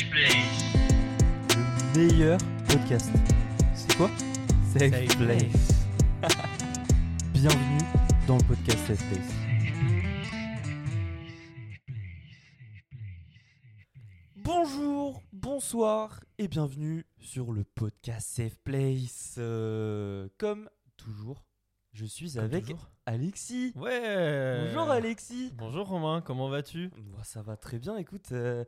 Le meilleur podcast. C'est quoi Safe, Safe Place. Bienvenue dans le podcast Safe Place. Bonjour, bonsoir et bienvenue sur le podcast Safe Place. Euh, comme toujours, je suis Comme avec toujours. Alexis. Ouais. Bonjour Alexis. Bonjour Romain, comment vas-tu? Moi, ça va très bien. Écoute, euh,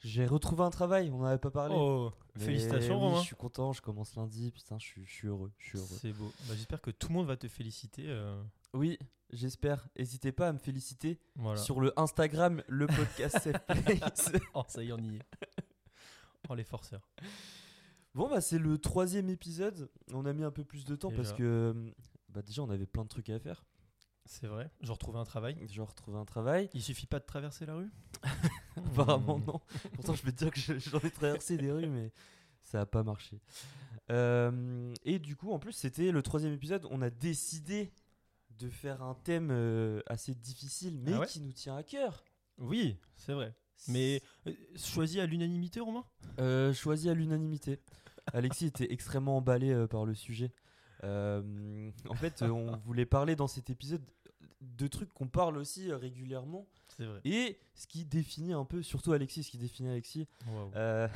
j'ai retrouvé un travail. On n'en avait pas parlé. Oh, Mais félicitations oui, Romain. Je suis content. Je commence lundi. Putain, je suis, je suis heureux. Je suis heureux. C'est beau. Bah, J'espère que tout le monde va te féliciter. euh, Oui, j'espère. N'hésitez pas à me féliciter Voilà. sur le Instagram, le podcast Safe Place. Oh, ça y est, on y est. Oh, les forceurs. Bon, bah, c'est le troisième épisode. On a mis un peu plus de temps parce que euh, bah, déjà, on avait plein de trucs à faire. C'est vrai. J'ai retrouvé un travail. Genre, retrouver un travail. Il suffit pas de traverser la rue? Apparemment, non. Pourtant, je vais te dire que je- j'en ai traversé des rues, mais ça n'a pas marché. Euh, et du coup, en plus, c'était le troisième épisode. On a décidé de faire un thème euh, assez difficile, mais Ah ouais? qui nous tient à cœur. Oui, c'est vrai. Mais euh, choisi à l'unanimité, Romain? Choisi à l'unanimité. Alexis était extrêmement emballé par le sujet. Euh, en fait, euh, on voulait parler dans cet épisode de trucs qu'on parle aussi euh, régulièrement C'est vrai. et ce qui définit un peu, surtout Alexis, ce qui définit Alexis euh,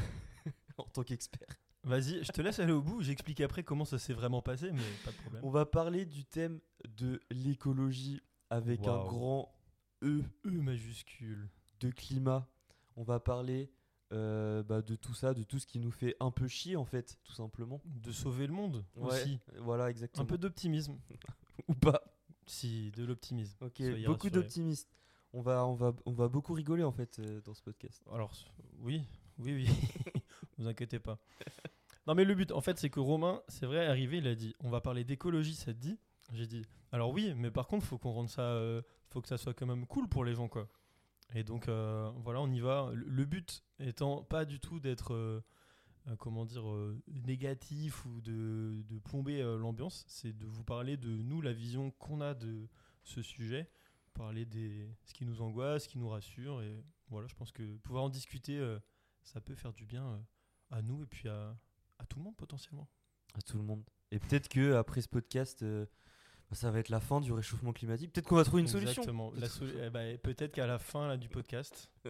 en tant qu'expert. Vas-y, je te laisse aller au bout. J'explique après comment ça s'est vraiment passé, mais pas de problème. On va parler du thème de l'écologie avec un grand E E majuscule. de climat. On va parler euh, bah, de tout ça, de tout ce qui nous fait un peu chier en fait, tout simplement. De sauver le monde Ouais, aussi. Voilà, exactement. Un peu d'optimisme. ou pas. Si, de l'optimisme. Ok, Soyez beaucoup d'optimistes. On va, on, va, on va beaucoup rigoler en fait euh, dans ce podcast. Alors, oui, oui, oui. vous inquiétez pas. Non, mais le but, en fait, c'est que Romain, c'est vrai, arrivé, il a dit on va parler d'écologie, ça te dit? J'ai dit alors oui, mais par contre, faut qu'on rende ça. euh, faut que ça soit quand même cool pour les gens, quoi. Et donc, euh, voilà, on y va. Le, but étant pas du tout d'être. euh, euh, comment dire, négatif ou de, de plomber l'ambiance, c'est de vous parler de nous, la vision qu'on a de ce sujet, parler des ce qui nous angoisse, ce qui nous rassure, et voilà, je pense que pouvoir en discuter, ça peut faire du bien à nous et puis à, à tout le monde potentiellement. À tout le monde. Et peut-être que après ce podcast, ça va être la fin du réchauffement climatique. Peut-être qu'on va trouver une solution. Exactement. Sol- eh ben, peut-être qu'à la fin là, du podcast,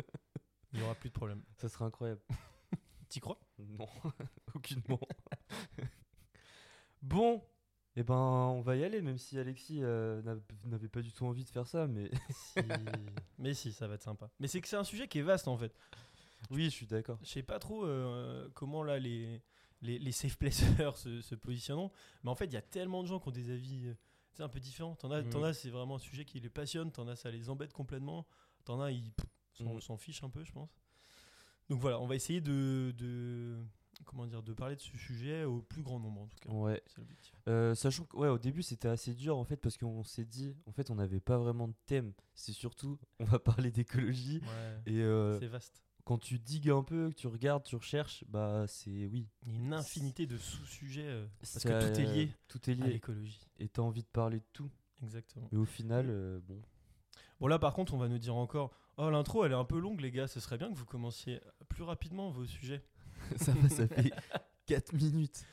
il n'y aura plus de problème. Ça serait incroyable. T'y crois? Non, aucunement. bon, et ben on va y aller, même si Alexis euh, n'a- n'avait pas du tout envie de faire ça, mais Si. Mais si, ça va être sympa. Mais c'est que c'est un sujet qui est vaste en fait. oui, je suis d'accord. Je sais pas trop euh, comment là les, les, les safe placers se, se positionnent, mais en fait il y a tellement de gens qui ont des avis sais, un peu différents. T'en as, t'en as, c'est vraiment un sujet qui les passionne, t'en as ça les embête complètement, t'en as ils pff, s'en, fichent un peu je pense. Donc voilà, on va essayer de, de comment dire de parler de ce sujet au plus grand nombre en tout cas. Ouais. C'est. Euh, sachant que ouais, au début c'était assez dur en fait parce qu'on s'est dit en fait on n'avait pas vraiment de thème. C'est surtout on va parler d'écologie Ouais. et euh, c'est vaste. Quand tu digues un peu, que tu regardes, tu recherches, bah c'est oui. Il y a une infinité de sous-sujets euh, parce que tout est lié Tout est à lié l'écologie. et t'as envie de parler de tout. Exactement. Mais au final, euh, bon. Bon là par contre on va nous dire encore Oh l'intro elle est un peu longue les gars, ce serait bien que vous commenciez plus rapidement vos sujets. ça va, ça fait 4 minutes.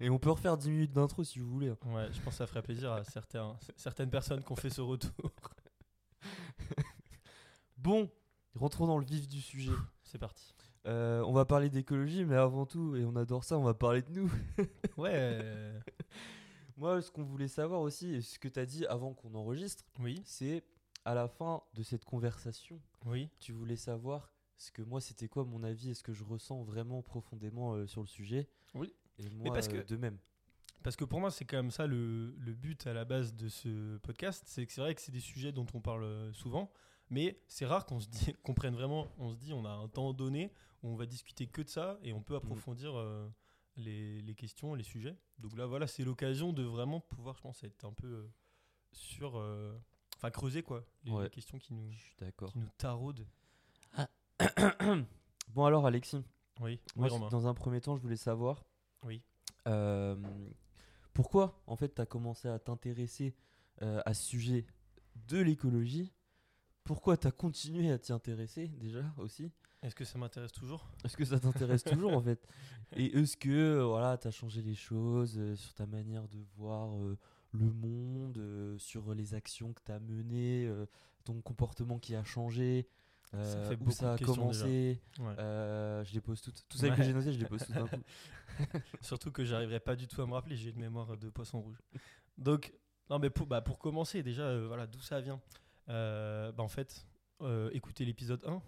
Et on peut refaire 10 minutes d'intro si vous voulez. hein. Ouais, je pense que ça ferait plaisir à certains, certaines personnes qui ont fait ce retour. Bon, rentrons dans le vif du sujet. C'est parti. Euh, on va parler d'écologie, mais avant tout, et on adore ça, on va parler de nous. Ouais. Moi, ce qu'on voulait savoir aussi, et ce que tu as dit avant qu'on enregistre, Oui, c'est à la fin de cette conversation, oui. tu voulais savoir ce que moi, c'était quoi mon avis et ce que je ressens vraiment profondément euh, sur le sujet. Oui. Et moi, parce euh, que- de même. Parce que pour moi c'est quand même ça le, le but à la base de ce podcast. C'est que c'est vrai que c'est des sujets dont on parle souvent. Mais c'est rare qu'on se dit, qu'on prenne vraiment, on se dit, on a un temps donné où on va discuter que de ça et on peut approfondir euh, les, les questions, les sujets. Donc là, voilà, c'est l'occasion de vraiment pouvoir, je pense, être un peu euh, sur, euh, enfin creuser quoi, les, Ouais. les questions qui nous, qui nous taraudent. Bon alors, Alexis, Oui, moi, oui, dans un premier temps, je voulais savoir Oui. euh, pourquoi, en fait, tu as commencé à t'intéresser euh, à ce sujet de l'écologie. Pourquoi tu as continué à t'y intéresser déjà aussi? Est-ce que ça m'intéresse toujours? Est-ce que ça t'intéresse toujours en fait? Et est-ce que euh, voilà, tu as changé les choses euh, sur ta manière de voir euh, le monde, euh, sur les actions que tu as menées, ton comportement qui a changé euh, fait où beaucoup ça a commencé? Ouais. Je les pose toutes. Tout ça que j'ai noté, je les pose toutes d'un coup. Surtout que j'arriverai pas du tout à me rappeler, j'ai une mémoire de poisson rouge. Donc, non, mais pour, bah, pour commencer, déjà, voilà, d'où ça vient? Bah, En fait, euh, écoutez l'épisode 1.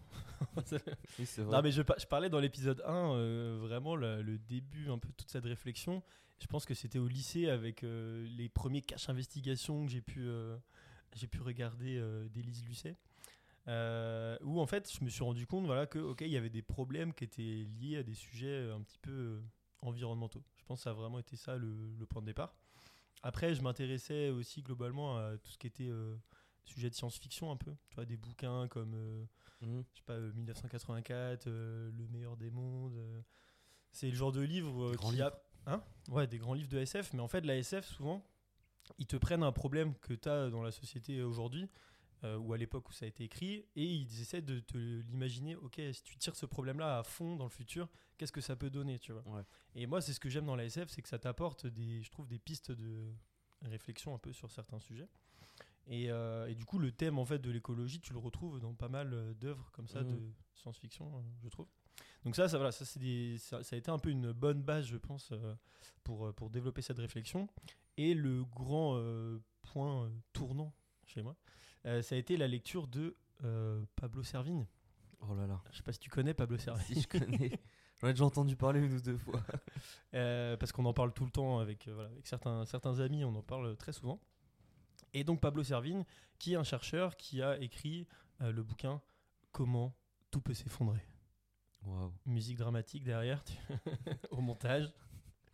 Oui, c'est vrai. non, mais je, je parlais dans l'épisode 1, euh, vraiment le, le début, un peu toute cette réflexion. Je pense que c'était au lycée avec euh, les premiers caches investigations que j'ai pu, euh, j'ai pu regarder euh, d'Élise Lucet. Euh, où en fait je me suis rendu compte voilà que ok il y avait des problèmes qui étaient liés à des sujets euh, un petit peu euh, environnementaux je pense que ça a vraiment été ça le, le point de départ après je m'intéressais aussi globalement à tout ce qui était euh, sujet de science-fiction un peu tu vois des bouquins comme euh, Mhm. je sais pas, euh, 1984, euh, Le meilleur des mondes. euh, c'est le genre de livre euh, Des qui a. Hein ouais, des grands livres de SF, mais en fait, la SF, souvent, ils te prennent un problème que tu as dans la société aujourd'hui, euh, ou à l'époque où ça a été écrit, et ils essaient de te l'imaginer, ok, si tu tires ce problème-là à fond dans le futur, qu'est-ce que ça peut donner, tu vois? Ouais. Et moi, c'est ce que j'aime dans la SF, c'est que ça t'apporte, des, je trouve, des pistes de réflexion un peu sur certains sujets. Et, euh, et du coup, le thème en fait de l'écologie, tu le retrouves dans pas mal euh, d'œuvres comme ça Mhm. de science-fiction, euh, je trouve. Donc ça, ça, voilà, ça, c'est des- ça, ça a été un peu une bonne base, je pense, pour, pour développer cette réflexion. Et le grand euh, point tournant chez moi, euh, ça a été la lecture de Pablo Servigne. Oh là là. Je sais pas si tu connais Pablo Servigne. Si je connais. J'en ai déjà entendu parler une ou deux fois. Parce qu'on en parle tout le temps avec, voilà, avec certains, certains amis, on en parle très souvent. Et donc Pablo Servigne, qui est un chercheur qui a écrit euh, le bouquin Comment tout peut s'effondrer. Waouh. Musique dramatique derrière, tu- au montage.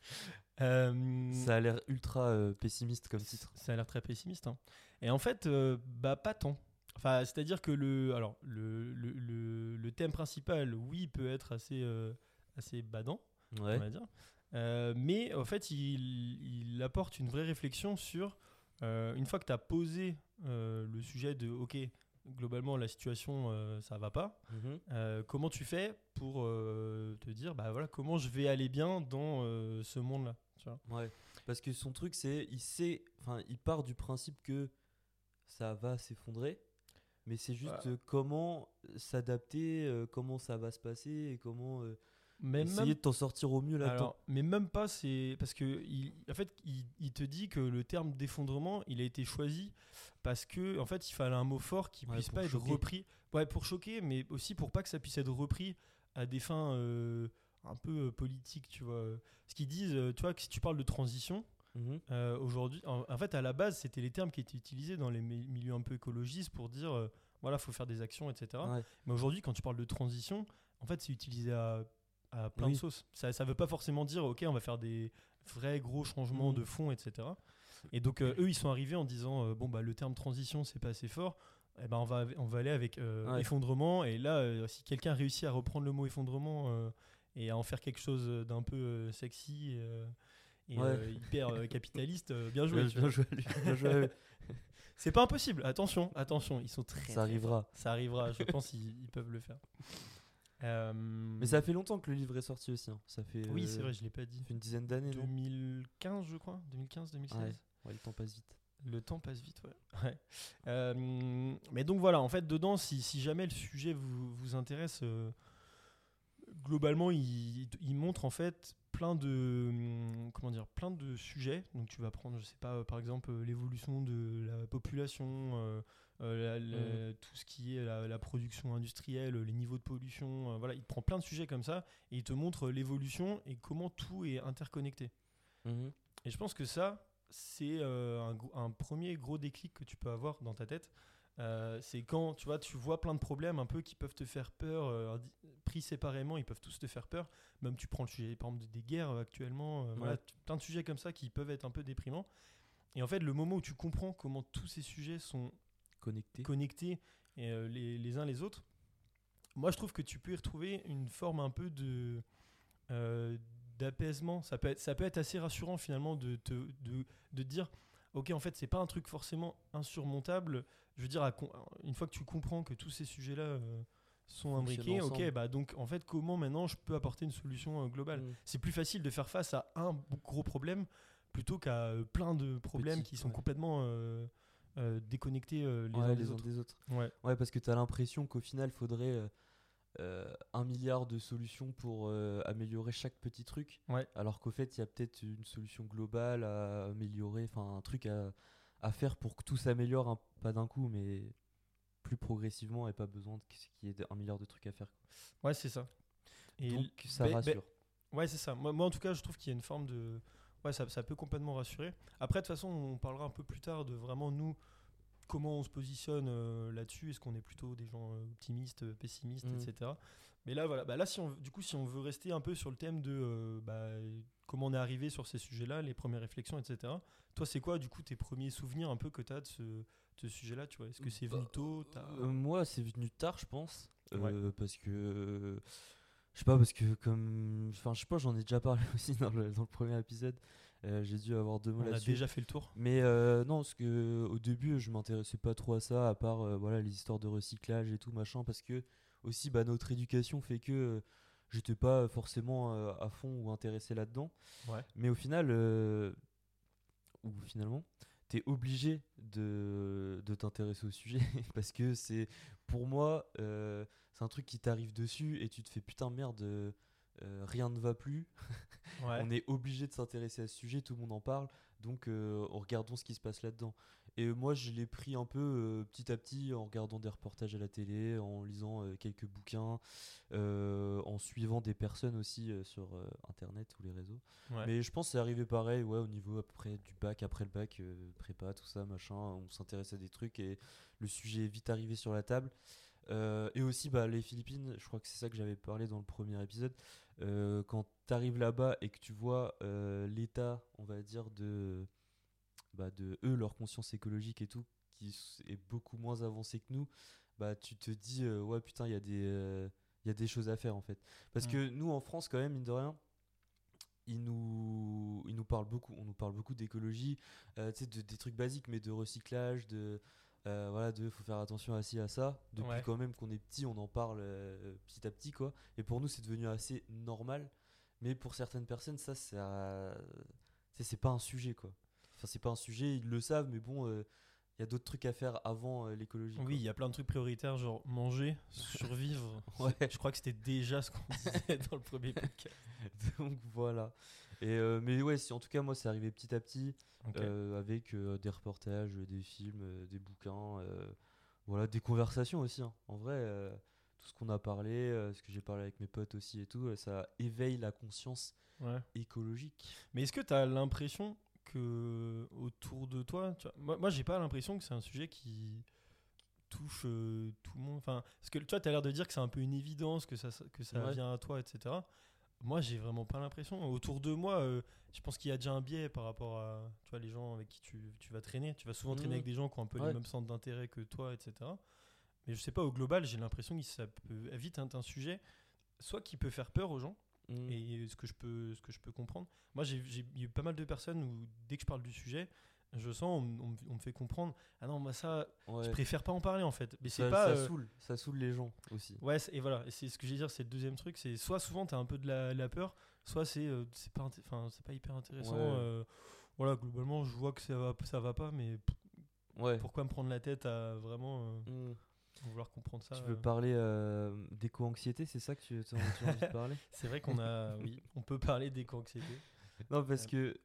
Euh, Ça a l'air ultra euh, pessimiste comme titre. ça a l'air très pessimiste. hein. Et en fait, euh, bah pas tant. Enfin, c'est-à-dire que le, alors, le, le, le- le thème principal, oui, peut être assez, assez badant Ouais. on va dire. Mais en fait, il, il apporte une vraie réflexion sur, euh, une fois que tu as posé euh, le sujet de, ok, globalement, la situation, euh, ça va pas, Mhm. euh, comment tu fais pour te dire, bah voilà, comment je vais aller bien dans ce monde-là tu vois? Ouais. Parce que son truc, c'est. Il sait. Enfin, il part du principe que ça va s'effondrer. Mais c'est juste Ouais. comment s'adapter, comment ça va se passer et comment mais essayer même, de t'en sortir au mieux là-dedans. mais même pas, c'est parce que il, en fait, il, il te dit que le terme d'effondrement, il a été choisi parce que en fait, il fallait un mot fort qui Ouais, puisse pas être repris. Ouais, pour choquer, mais aussi pour pas que ça puisse être repris à des fins euh, un peu euh, politiques, tu vois. Ce qu'ils disent, euh, tu vois, que si tu parles de transition, Mhm. euh, aujourd'hui, en, en fait, à la base, c'était les termes qui étaient utilisés dans les mi- milieux un peu écologistes pour dire, euh, voilà, faut faire des actions, etc. Ouais. Mais aujourd'hui, quand tu parles de transition, en fait, c'est utilisé à, à plein Oui. de sauces. Ça ne veut pas forcément dire, OK, on va faire des vrais gros changements de fond, etc. Et donc, euh, eux, ils sont arrivés en disant, euh, bon, bah, le terme transition, c'est pas assez fort. Eh ben, on, va, on va aller avec euh, Ouais. effondrement. Et là, si quelqu'un réussit à reprendre le mot effondrement et à en faire quelque chose d'un peu sexy et Ouais. euh, hyper euh, capitaliste, euh, bien joué. Bien, joué joué. C'est pas impossible. Attention, attention, ils sont très. Ça arrivera. Ça arrivera. Je pense qu'ils ils peuvent le faire. Euh, Mais ça fait longtemps que le livre est sorti aussi. hein. Ça fait, Oui, euh, c'est vrai, je l'ai pas ça dit. fait une dizaine d'années, non 2015, je crois. 2015, 2016. Ouais. Ouais, le temps passe vite. Le temps passe vite, ouais. Ouais. Euh, mais donc voilà, en fait, dedans, si, si jamais le sujet vous, vous intéresse, euh, globalement, il, il montre en fait plein de hum, comment dire, plein de sujets. Donc tu vas prendre, je sais pas, euh, par exemple, euh, l'évolution de la population, euh, la- la- tout ce qui est la, la production industrielle, les niveaux de pollution. euh, voilà, il te prend plein de sujets comme ça et il te montre l'évolution et comment tout est interconnecté. Mhm. Et je pense que ça, c'est euh, un, premier gros déclic que tu peux avoir dans ta tête. Euh, c'est quand tu vois, tu vois plein de problèmes un peu qui peuvent te faire peur, euh, pris séparément, ils peuvent tous te faire peur. Même tu prends le sujet, par exemple, des guerres euh, actuellement, voilà, plein de sujets comme ça qui peuvent être un peu déprimants. Et en fait, le moment où tu comprends comment tous ces sujets sont Connecté. connectés et, euh, les, les uns les autres, moi je trouve que tu peux y retrouver une forme un peu de euh, d'apaisement. Ça peut, être, ça peut être assez rassurant finalement de te de, de dire ok en fait c'est pas un truc forcément insurmontable. Je veux dire à une fois que tu comprends que tous ces sujets là sont imbriqués. Ok, bah donc en fait, comment maintenant je peux apporter une solution euh, globale? Mm. C'est plus facile de faire face à un gros problème plutôt qu'à euh, plein de problèmes qui sont ouais. complètement euh, déconnectés euh, les Ouais, uns les des uns autres. des autres. Ouais. Ouais, parce que tu as l'impression qu'au final, il faudrait euh, euh, un milliard de solutions pour euh, améliorer chaque petit truc. Ouais. Alors qu'au fait, il y a peut-être une solution globale à améliorer, enfin un truc à, à faire pour que tout s'améliore, hein, pas d'un coup, mais plus progressivement et pas besoin de- qu'il y ait un milliard de trucs à faire. Ouais, c'est ça. Et Donc ça ben- ben- rassure. Ouais, c'est ça. Moi, moi, en tout cas, je trouve qu'il y a une forme de. Ouais, ça, ça peut complètement rassurer. Après, de toute façon, on parlera un peu plus tard de vraiment nous, comment on se positionne euh, là-dessus. Est-ce qu'on est plutôt des gens euh, optimistes, euh, pessimistes, Mhm. etc. Mais là, voilà. Bah, là, si on, du coup, si on veut rester un peu sur le thème de euh, bah, comment on est arrivé sur ces sujets-là, les premières réflexions, etc. Toi, c'est quoi, du coup, tes premiers souvenirs un peu que tu as de ce, ce sujet-là tu vois? Est-ce que c'est venu Bah, tôt? Euh, moi, c'est venu tard, je pense. Ouais. Parce que. Je sais pas, parce que comme. Enfin, je sais pas, j'en ai déjà parlé aussi dans le, dans le premier épisode. Euh, J'ai dû avoir deux mots On a là-dessus. déjà fait le tour. Mais euh, non, parce que au début, je m'intéressais pas trop à ça, à part euh, voilà les histoires de recyclage et tout machin, parce que aussi bah, notre éducation fait que euh, j'étais pas forcément à fond ou intéressé là-dedans. Ouais. Mais au final, ou finalement, t'es obligé de, de t'intéresser au sujet parce que c'est pour moi euh, c'est un truc qui t'arrive dessus et tu te fais putain merde. euh, euh, rien ne va plus, Ouais. on est obligé de s'intéresser à ce sujet, tout le monde en parle, donc euh, regardons ce qui se passe là-dedans. Et moi, je l'ai pris un peu euh, petit à petit en regardant des reportages à la télé, en lisant euh, quelques bouquins, euh, en suivant des personnes aussi sur Internet ou les réseaux. Ouais. Mais je pense que c'est arrivé pareil, ouais, au niveau après du bac, après le bac, prépa, tout ça, machin, on s'intéresse à des trucs et le sujet est vite arrivé sur la table. Euh, et aussi, bah, les Philippines, je crois que c'est ça que j'avais parlé dans le premier épisode. Euh, quand tu arrives là-bas et que tu vois euh, l'état, on va dire, de, bah, de eux, leur conscience écologique et tout, qui est beaucoup moins avancé que nous, bah, tu te dis, euh, ouais, putain, il y, a des, il y a des choses à faire en fait. Parce que nous, en France, quand même, mine de rien, ils nous, ils nous parlent beaucoup, on nous parle beaucoup d'écologie, euh, tu sais, de, des trucs basiques, mais de recyclage, de. Euh, voilà, de faut faire attention à ci, à ça. Depuis Ouais. quand même qu'on est petit, on en parle euh, petit à petit, quoi. Et pour nous, c'est devenu assez normal. Mais pour certaines personnes, ça, c'est c'est pas un sujet, quoi. Enfin, c'est pas un sujet, ils le savent, mais bon, euh, il y a d'autres trucs à faire avant euh, l'écologie. Oui, il y a plein de trucs prioritaires, genre manger, survivre. Ouais. Je crois que c'était déjà ce qu'on disait dans le premier podcast. Donc voilà. Et euh, mais ouais, si, en tout cas, moi, c'est arrivé petit à petit. Euh, avec euh, des reportages, des films, des bouquins, voilà, des conversations aussi. hein. En vrai, tout ce qu'on a parlé, ce que j'ai parlé avec mes potes aussi et tout, ça éveille la conscience Ouais. écologique. Mais est-ce que tu as l'impression que autour de toi, tu vois, moi, moi j'ai pas l'impression que c'est un sujet qui touche tout le monde. Enfin, parce que tu vois, tu as l'air de dire que c'est un peu une évidence, que ça, que ça Ouais. vient à toi, etc. Moi, j'ai vraiment pas l'impression. Autour de moi, euh, je pense qu'il y a déjà un biais par rapport à tu vois, les gens avec qui tu, tu vas traîner. Tu vas souvent traîner Mhm. avec des gens qui ont un peu Ouais. les mêmes centres d'intérêt que toi, etc. Mais je sais pas, au global, j'ai l'impression que ça peut vite être un sujet, soit qui peut faire peur aux gens, Mm. et ce que je peux, ce que je peux comprendre. Moi, j'ai j'ai eu pas mal de personnes où, dès que je parle du sujet, je sens, on, me fait comprendre, ah non, moi ça, Ouais. je préfère pas en parler en fait. Mais ça, c'est pas. ça euh, saoule, ça saoule les gens aussi. Ouais, et voilà, c'est ce que j'ai dire, c'est le deuxième truc, c'est soit souvent t'as un peu de la, la peur, soit c'est euh, c'est pas, c'est pas hyper intéressant. Ouais. euh, voilà, globalement, je vois que ça va, ça va pas, mais Ouais. pourquoi me prendre la tête à vraiment euh, Mm. vouloir comprendre ça Tu veux parler d'éco-anxiété, c'est ça que tu, as envie de parler? C'est vrai qu'on a, oui, on peut parler d'éco-anxiété. Non, parce que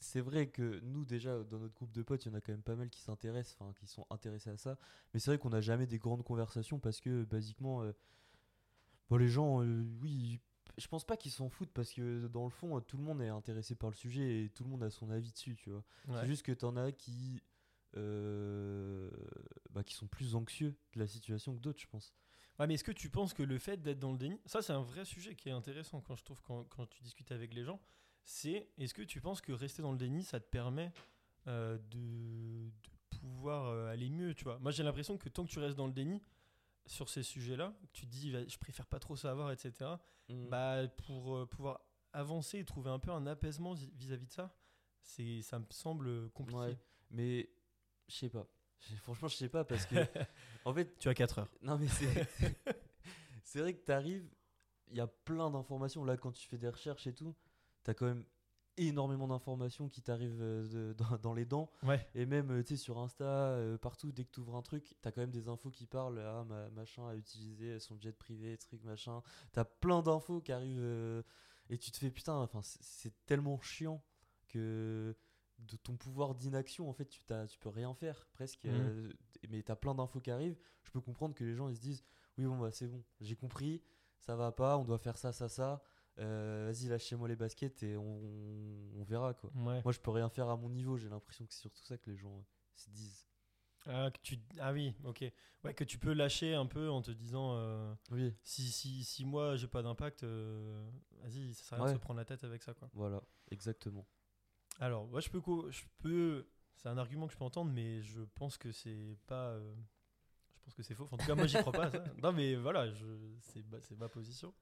c'est vrai que nous, déjà, dans notre groupe de potes, il y en a quand même pas mal qui s'intéressent, enfin, qui sont intéressés à ça. Mais c'est vrai qu'on n'a jamais des grandes conversations parce que, basiquement, euh, bon, les gens, euh, oui, je pense pas qu'ils s'en foutent parce que, dans le fond, tout le monde est intéressé par le sujet et tout le monde a son avis dessus, tu vois. Ouais. C'est juste que t'en as qui. euh, bah, qui sont plus anxieux de la situation que d'autres, je pense. Ouais, mais est-ce que tu penses que le fait d'être dans le déni, ça c'est un vrai sujet qui est intéressant quand je trouve quand, quand tu discutes avec les gens, c'est est-ce que tu penses que rester dans le déni, ça te permet euh, de, de pouvoir euh, aller mieux, tu vois? Moi j'ai l'impression que tant que tu restes dans le déni sur ces sujets-là, que tu te dis bah, je préfère pas trop savoir, etc. Mm. Bah pour euh, pouvoir avancer et trouver un peu un apaisement vis- vis-à-vis de ça, c'est ça me semble compliqué. Ouais. Mais, je sais pas. Franchement, je sais pas parce que, en fait, Tu as 4 heures. Non mais c'est c'est vrai que t'arrives, il y a plein d'informations. Là, quand tu fais des recherches et tout, t'as quand même énormément d'informations qui t'arrivent euh, dans, dans les dents. Ouais. Et même, euh, tu sais, sur Insta, euh, partout, dès que tu ouvres un truc, t'as quand même des infos qui parlent. Ah, ma- machin a utilisé son jet privé, truc, machin. T'as plein d'infos qui arrivent. et tu te fais, putain, enfin, c'est- tellement chiant que de ton pouvoir d'inaction, en fait, tu, tu peux rien faire, presque. Euh, mais t'as plein d'infos qui arrivent. Je peux comprendre que les gens, ils se disent, oui, bon, bah, c'est bon, j'ai compris, ça va pas, on doit faire ça, ça, ça. Euh, Vas-y, lâchez-moi les baskets et on, on verra, quoi. Ouais. Moi, je peux rien faire à mon niveau. J'ai l'impression que c'est surtout ça que les gens euh, se disent. Ah, que tu... ah oui, ok. Ouais, que tu peux lâcher un peu en te disant euh, Oui, si, si, si moi j'ai pas d'impact, euh, vas-y, ça sert à rien de se prendre la tête avec ça. Quoi. voilà, exactement. Alors, moi je peux. Je peux c'est un argument que je peux entendre, mais je pense que c'est pas. euh, je pense que c'est faux. Enfin, en tout cas, moi j'y crois pas ça. Non, mais voilà, je... c'est ma- c'est ma position.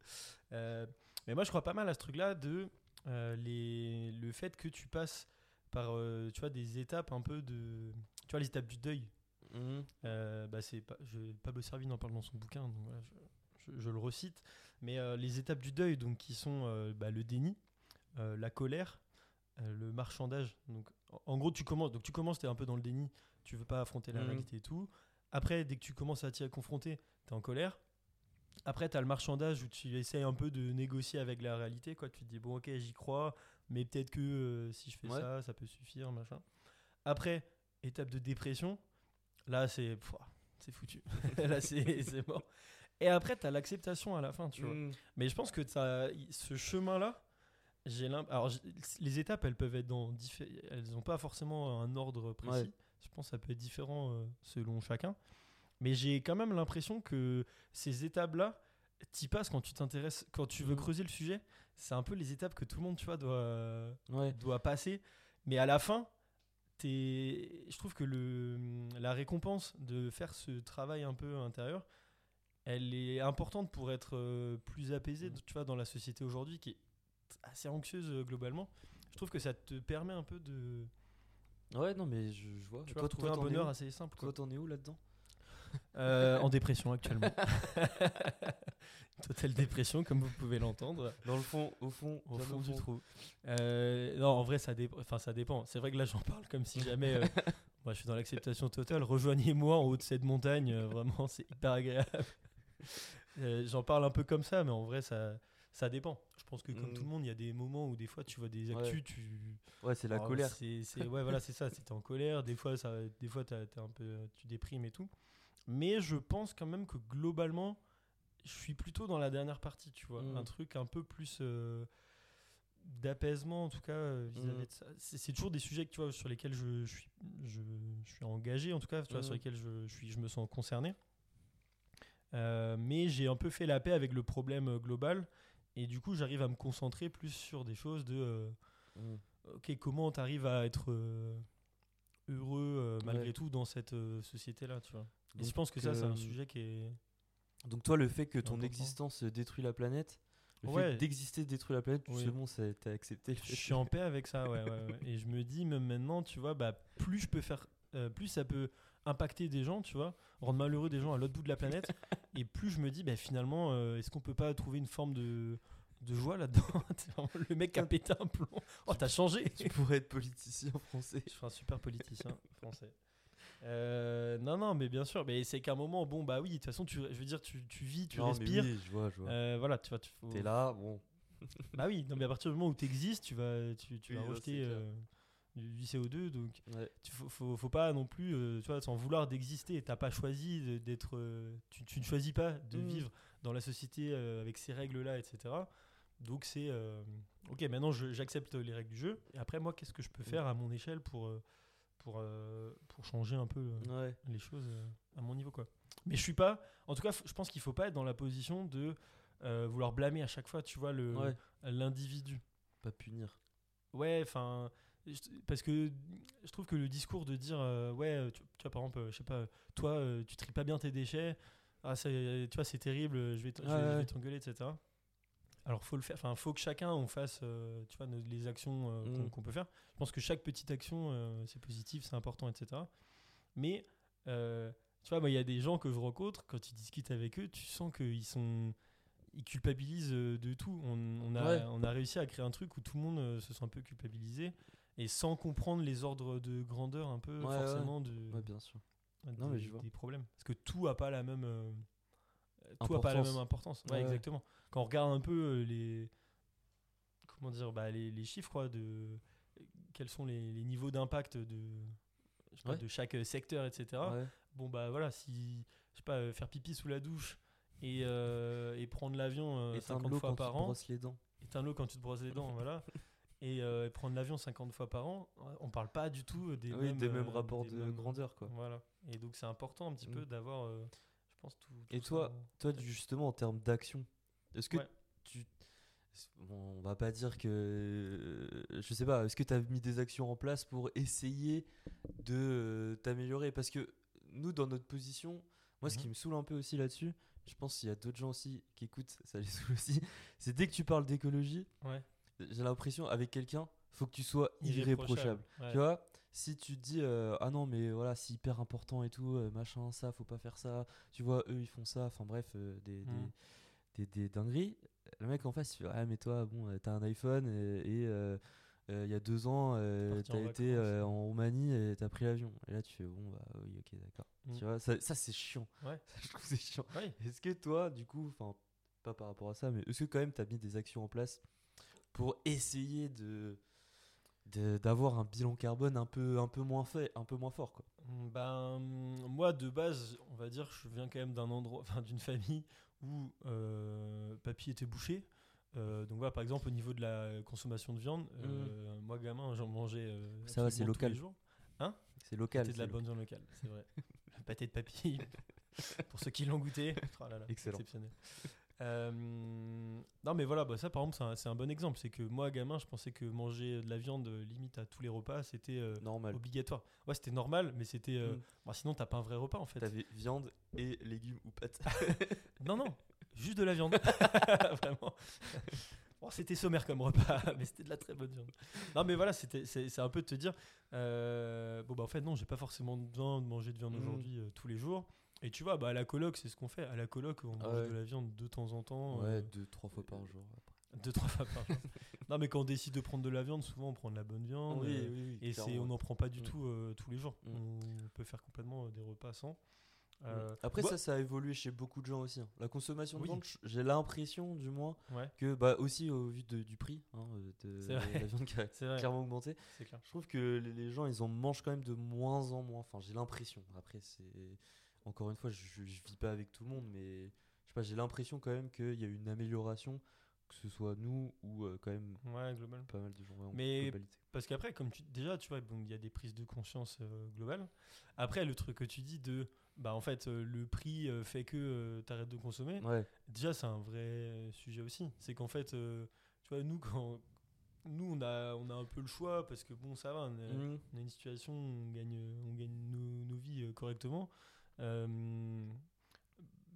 Mais moi je crois pas mal à ce truc-là de euh, les... le fait que tu passes par euh, tu vois, des étapes un peu de. Tu vois, les étapes du deuil. Mhm. Euh, bah, c'est pas, je, Pablo Servigne en parle dans son bouquin, donc voilà, je, je- je le recite. Mais euh, les étapes du deuil, donc qui sont bah, le déni, la colère, le marchandage. Donc, en, en gros, tu commences, donc tu commences, t'es un peu dans le déni, tu veux pas affronter la Mhm. réalité et tout. Après, dès que tu commences à t'y confronter, t'es en colère. Après, tu as le marchandage où tu essayes un peu de négocier avec la réalité. Quoi. Tu te dis, bon, ok, j'y crois, mais peut-être que euh, si je fais Ouais. ça, ça peut suffire, machin. Après, étape de dépression, là, c'est c'est foutu. là, c'est mort. Et après, tu as l'acceptation à la fin, tu vois. Mhm. Mais je pense que t'as- ce chemin-là, j'ai alors les étapes, elles peuvent être dans elles n'ont pas forcément un ordre précis. Ouais. Je pense que ça peut être différent euh, selon chacun. Mais j'ai quand même l'impression que ces étapes-là, t'y passes quand tu t'intéresses, quand tu veux Mhm. creuser le sujet. C'est un peu les étapes que tout le monde, tu vois, doit Ouais. doit passer. Mais à la fin, t'es- je trouve que le, la récompense de faire ce travail un peu intérieur, elle est importante pour être euh, plus apaisé, Mm. tu vois, dans la société aujourd'hui qui est assez anxieuse euh, globalement. Je trouve que ça te permet un peu de Ouais, non, mais je, je vois. tu vois, trouver un es bonheur assez simple. quoi. Toi, t'en es où là-dedans? Euh, en dépression actuellement. Totale dépression, comme vous pouvez l'entendre. Dans le fond, au fond, Au bien fond du trou. Euh, non, en vrai, ça, dé- enfin, ça dépend. C'est vrai que là, j'en parle comme si jamais. euh, moi, je suis dans l'acceptation totale. Rejoignez-moi en haut de cette montagne. euh, vraiment, c'est hyper agréable. Euh, j'en parle un peu comme ça, mais en vrai, ça, ça dépend. Je pense que, comme Mm. tout le monde, il y a des moments où des fois, tu vois des actus, Ouais. tu. Ouais, c'est la Alors, colère. c'est- ouais, voilà, c'est ça. C'était en colère. Des fois, ça, des fois, t'es un peu, tu déprimes et tout. Mais je pense quand même que globalement, je suis plutôt dans la dernière partie, tu vois, Mm. un truc un peu plus euh, d'apaisement en tout cas euh, vis-à-vis Mm. de ça. C'est c'est toujours des sujets que tu vois sur lesquels je, je suis, je, je suis engagé en tout cas, tu vois, sur Mm. lesquels je, suis, je me sens concerné. Euh, mais j'ai un peu fait la paix avec le problème global et du coup j'arrive à me concentrer plus sur des choses de euh, ok comment tu arrives à être heureux euh, malgré Ouais. tout dans cette société là tu vois et je pense que ça c'est un euh, sujet qui est Donc toi, le fait que ton Important. existence euh, détruit la planète, le Ouais. fait d'exister détruit la planète, Oui. c'est bon, t'as accepté. je suis en paix avec ça ouais, ouais, ouais. et je me dis même maintenant tu vois bah plus je peux faire euh, plus ça peut impacter des gens tu vois rendre malheureux des gens à l'autre bout de la planète et plus je me dis bah finalement euh, est-ce qu'on peut pas trouver une forme de de joie là-dedans le mec qui a pété un plomb oh t'as changé Tu pourrais être politicien français. Je serais un super politicien français. Euh, non, non, mais bien sûr. Mais c'est qu'à un moment, bon, bah oui, de toute façon, tu, je veux dire, tu, tu vis, tu Non, mais respires. oui, je vois, je vois. Euh, voilà, tu vois, tu faut... T'es là, bon. Bah oui, non, mais à partir du moment où tu existes, tu vas, tu, tu Oui, vas rejeter euh, du, du CO2. Donc, Ouais. tu, faut, faut, faut pas non plus, tu vois, sans vouloir d'exister. T'as pas choisi d'être. tu, tu ne choisis pas de Mhm. vivre dans la société avec ces règles-là, etc. Donc c'est. euh, ok, maintenant j'accepte les règles du jeu. Et après, moi, qu'est-ce que je peux Mhm. faire à mon échelle pour, euh, pour, euh, pour changer un peu Ouais. les choses à mon niveau, quoi. Mais je suis pas. En tout cas, je pense qu'il faut pas être dans la position de euh, vouloir blâmer à chaque fois, tu vois, le Ouais. l'individu. Pas punir. Ouais, enfin, parce que je trouve que le discours de dire, euh, ouais, tu, tu vois, par exemple, euh, je sais pas, toi, euh, tu tries pas bien tes déchets, ah, tu vois, c'est terrible, je vais t- je vais- Ouais, t'engueuler, etc. Alors, faut le faire, enfin, faut que chacun on fasse, euh, tu vois, nos- les actions euh, qu'on Mm. qu'on peut faire. Je pense que chaque petite action, euh, c'est positif, c'est important, etc. Mais, tu vois, il y a des gens que je rencontre, quand tu discutes avec eux, tu sens qu'ils sont ils culpabilisent de tout. On, on a, Ouais. on a réussi à créer un truc où tout le monde se sent un peu culpabilisé et sans comprendre les ordres de grandeur un peu Ouais, ouais. forcément de, bien sûr. des, Non, mais je vois. des problèmes. Parce que tout a pas la même, tout a pas la Importance. même importance. Exactement. Quand on regarde un peu euh, les, comment dire, bah, les, les chiffres quoi, de quels sont les, les niveaux d'impact de, je sais pas, Ouais. de chaque euh, secteur, etc. Ouais. Bon bah voilà, si je sais pas, euh, faire pipi sous la douche et, euh, et prendre l'avion euh, Éteindre 50 l'eau fois quand tu par te an, brosses les dents. éteindre l'eau quand tu te brosses les dents, voilà. Et, euh, et prendre l'avion 50 fois par an, on parle pas du tout des, oui, mêmes, des mêmes rapports des de mêmes- grandeur, quoi. Voilà. Et donc c'est important un petit Mm. peu d'avoir, je pense, tout. Et toi, ça. toi, justement, en termes d'action, est-ce que Ouais. tu. Bon, on va pas dire que. Je sais pas, est-ce que tu as mis des actions en place pour essayer de euh, t'améliorer? Parce que nous, dans notre position, moi, ce qui Mhm. me saoule un peu aussi là-dessus, je pense qu'il y a d'autres gens aussi qui écoutent, ça les saoule aussi, c'est dès que tu parles d'écologie, Ouais. j'ai l'impression, avec quelqu'un, faut que tu sois irréprochable. Ouais. Tu vois, si tu te dis euh, ah non mais voilà c'est hyper important et tout euh, machin ça faut pas faire ça, tu vois eux ils font ça, enfin bref euh, des, des- Mhm. Des, des dingueries. Le mec en face il fait ah mais toi bon euh, t'as un iPhone et et, euh, euh, il y a deux ans euh, t'as été euh, en Roumanie et t'as pris l'avion et là tu fais bon bah oui ok d'accord. Mhm. Tu vois ça, ça c'est chiant. Ouais. je trouve c'est chiant. Ouais. Est-ce que toi du coup enfin pas par rapport à ça mais est-ce que quand même t'as mis des actions en place pour essayer de de- d'avoir un bilan carbone un peu un peu moins fait un peu moins fort quoi? Mm, Ben, moi, de base, on va dire, je viens quand même d'un endroit, enfin, d'une famille où euh, papy était bouché. Euh, donc voilà, par exemple, au niveau de la consommation de viande, euh, moi, gamin, j'en mangeais. euh. Ça va, c'est absolument tous les jours. c'est local C'était de la bonne viande locale, c'est vrai. Le pâté de papy, pour ceux qui l'ont goûté. Oh là là, Excellent. Exceptionnel. Euh, non, mais voilà, bah, ça par exemple, c'est un, bon exemple. C'est que moi, gamin, je pensais que manger de la viande euh, limite à tous les repas, c'était euh, normal obligatoire. Ouais, c'était normal, mais c'était. euh, Mm. bah, sinon, t'as pas un vrai repas en fait. t'avais viande et légumes ou pâtes Non, non, juste de la viande. Vraiment. Bon, c'était sommaire comme repas, mais c'était de la très bonne viande. Non, mais voilà, c'est, un peu de te dire euh, bon, bah en fait, non, j'ai pas forcément besoin de manger de viande Mm. aujourd'hui tous les jours. Et tu vois, bah, à la coloc, c'est ce qu'on fait. À la coloc, on Ah mange ouais. de la viande de temps en temps. ouais euh, deux trois fois par jour après. deux, trois fois par jour. non, mais quand on décide de prendre de la viande, souvent on prend de la bonne viande. euh, oui et c'est, on n'en prend pas du Mm. tout euh, tous les jours. Mm. On peut faire complètement des repas sans. Euh, après bah- ça ça a évolué chez beaucoup de gens aussi hein. la consommation de Oui. viande j'ai l'impression du moins Ouais, que bah aussi au vu de- du prix hein, de la viande qui a clairement augmenté C'est clair. je trouve que les- les gens ils en mangent quand même de moins en moins enfin j'ai l'impression après c'est encore une fois je, je vis pas avec tout le monde mais je sais pas j'ai l'impression quand même qu'il y a une amélioration que ce soit nous ou euh, quand même Ouais, global. pas mal de gens ouais, en Mais- globalité. Parce qu'après, comme tu déjà, tu vois, bon, il y a des prises de conscience euh, globales. Après, le truc que tu dis de, bah en fait, euh, le prix fait que tu arrêtes de consommer. ouais Déjà, c'est un vrai sujet aussi. C'est qu'en fait, tu vois, nous quand nous on a on a un peu le choix parce que bon, ça va, on a, Mhm. on a une situation, on gagne on gagne nos, nos vies correctement. Euh,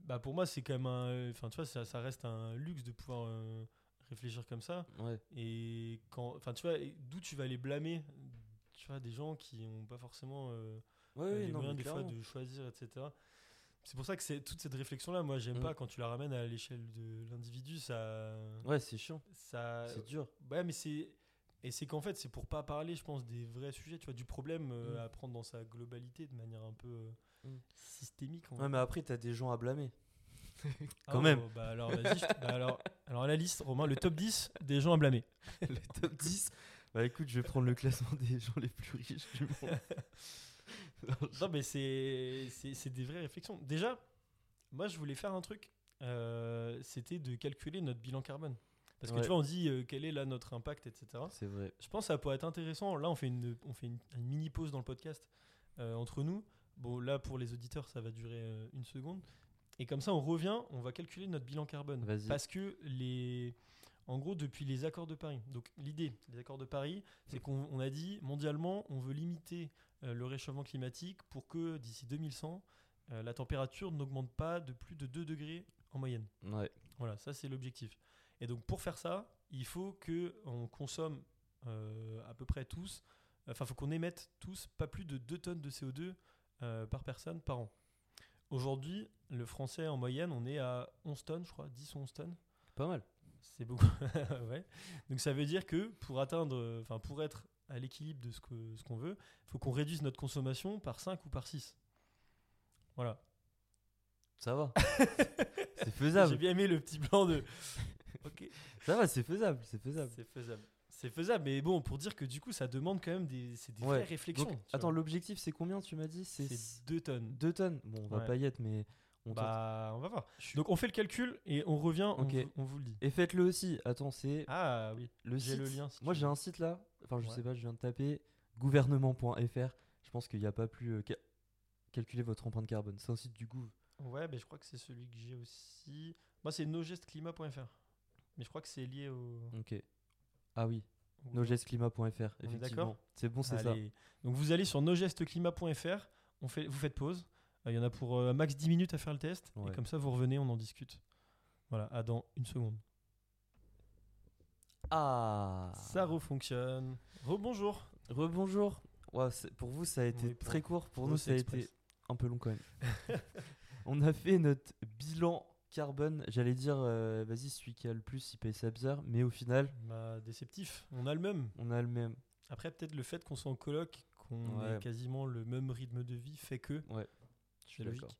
bah pour moi, c'est quand même un, enfin tu vois, ça, ça reste un luxe de pouvoir euh, réfléchir comme ça. ouais Et quand, enfin, tu vois, d'où tu vas les blâmer Tu vois, des gens qui n'ont pas forcément euh, ouais, ouais, les non, moyens des fois de choisir, etc. C'est pour ça que c'est toute cette réflexion-là, moi, j'aime Mm. pas quand tu la ramènes à l'échelle de l'individu, ça, ouais c'est chiant ça, c'est dur ouais, mais c'est et c'est qu'en fait, c'est pour pas parler, je pense, des vrais sujets, tu vois, du problème euh, Mm. à prendre dans sa globalité de manière un peu euh. Systémique. on va ouais mais après t'as des gens à blâmer Ah, quand même. oh, bah alors, vas-y, bah alors, alors, la liste, Romain, le top 10 des gens à blâmer. le top 10 bah écoute je vais prendre le classement des gens les plus riches du monde Non, je- Non, mais c'est des vraies réflexions. Déjà, moi, je voulais faire un truc. euh, C'était de calculer notre bilan carbone. Parce que Ouais. tu vois, on dit euh, quel est là notre impact, etc. c'est vrai Je pense que ça pourrait être intéressant. Là, on fait une, on fait une, une mini pause dans le podcast euh, entre nous. Bon, là, pour les auditeurs, ça va durer euh, une seconde. Et comme ça, on revient, on va calculer notre bilan carbone. Parce que les. En gros, depuis les accords de Paris. Donc, l'idée des accords de Paris, c'est qu'on on a dit mondialement, on veut limiter euh, le réchauffement climatique pour que d'ici 2100, euh, la température n'augmente pas de plus de 2 degrés en moyenne. ouais Voilà, ça c'est l'objectif. Et donc pour faire ça, il faut que on consomme euh, à peu près tous, enfin il faut qu'on émette tous pas plus de 2 tonnes de CO2 euh, par personne par an. Aujourd'hui, le français en moyenne, on est à 11 tonnes, je crois, 10 ou 11 tonnes. Pas mal. C'est beaucoup. ouais. Donc ça veut dire que pour atteindre, enfin pour être à l'équilibre de ce que ce qu'on veut, il faut qu'on réduise notre consommation par 5 ou par 6. Voilà. Ça va. c'est J'ai faisable. bien aimé le petit plan de. ok. Ça va, c'est faisable. C'est faisable. C'est faisable. C'est faisable, mais bon, pour dire que du coup, ça demande quand même des, c'est des Ouais. vraies réflexions. Donc, tu attends, vois. l'objectif, c'est combien, tu m'as dit? C'est c'est 2 tonnes. 2 tonnes? Bon, on va Ouais. pas y être, mais on tente. Bah, on va voir. Je suis- Donc on fait le calcul et on revient, on Ok. vous- on, vous le dit. Et faites-le aussi. Attends, c'est Ah oui, le j'ai site. le lien. si Moi, tu j'ai veux. un site là. Enfin, je Ouais. sais pas, je viens de taper gouvernement.fr. Je pense qu'il n'y a pas plus euh, ca- calculer votre empreinte carbone. C'est un site du Gouv. Ouais, mais je crois que c'est celui que j'ai aussi. Moi, c'est nogesclimat.fr. Mais je crois que c'est lié au. Ok. Ah oui, est Effectivement. C'est bon, c'est ça. Donc vous allez sur nogesclimat.fr, on fait, vous faites pause. Euh, Il y en a pour euh, max 10 minutes à faire le test. Ouais. Et comme ça, vous revenez, on en discute. Voilà, à dans une seconde. Ah. Ça refonctionne. Rebonjour. Rebonjour. Ouais, pour vous, ça a été Oui, très court. Pour nous, nous, ça a été un peu long quand même. On a fait notre bilan carbone. J'allais dire, euh, vas-y, celui qui a le plus, il paye sa bière. Mais au final, Bah, déceptif. On a le même. on a le même. Après, peut-être le fait qu'on soit en coloc, qu'on Ouais. ait quasiment le même rythme de vie, fait que. Ouais, je suis logique. d'accord.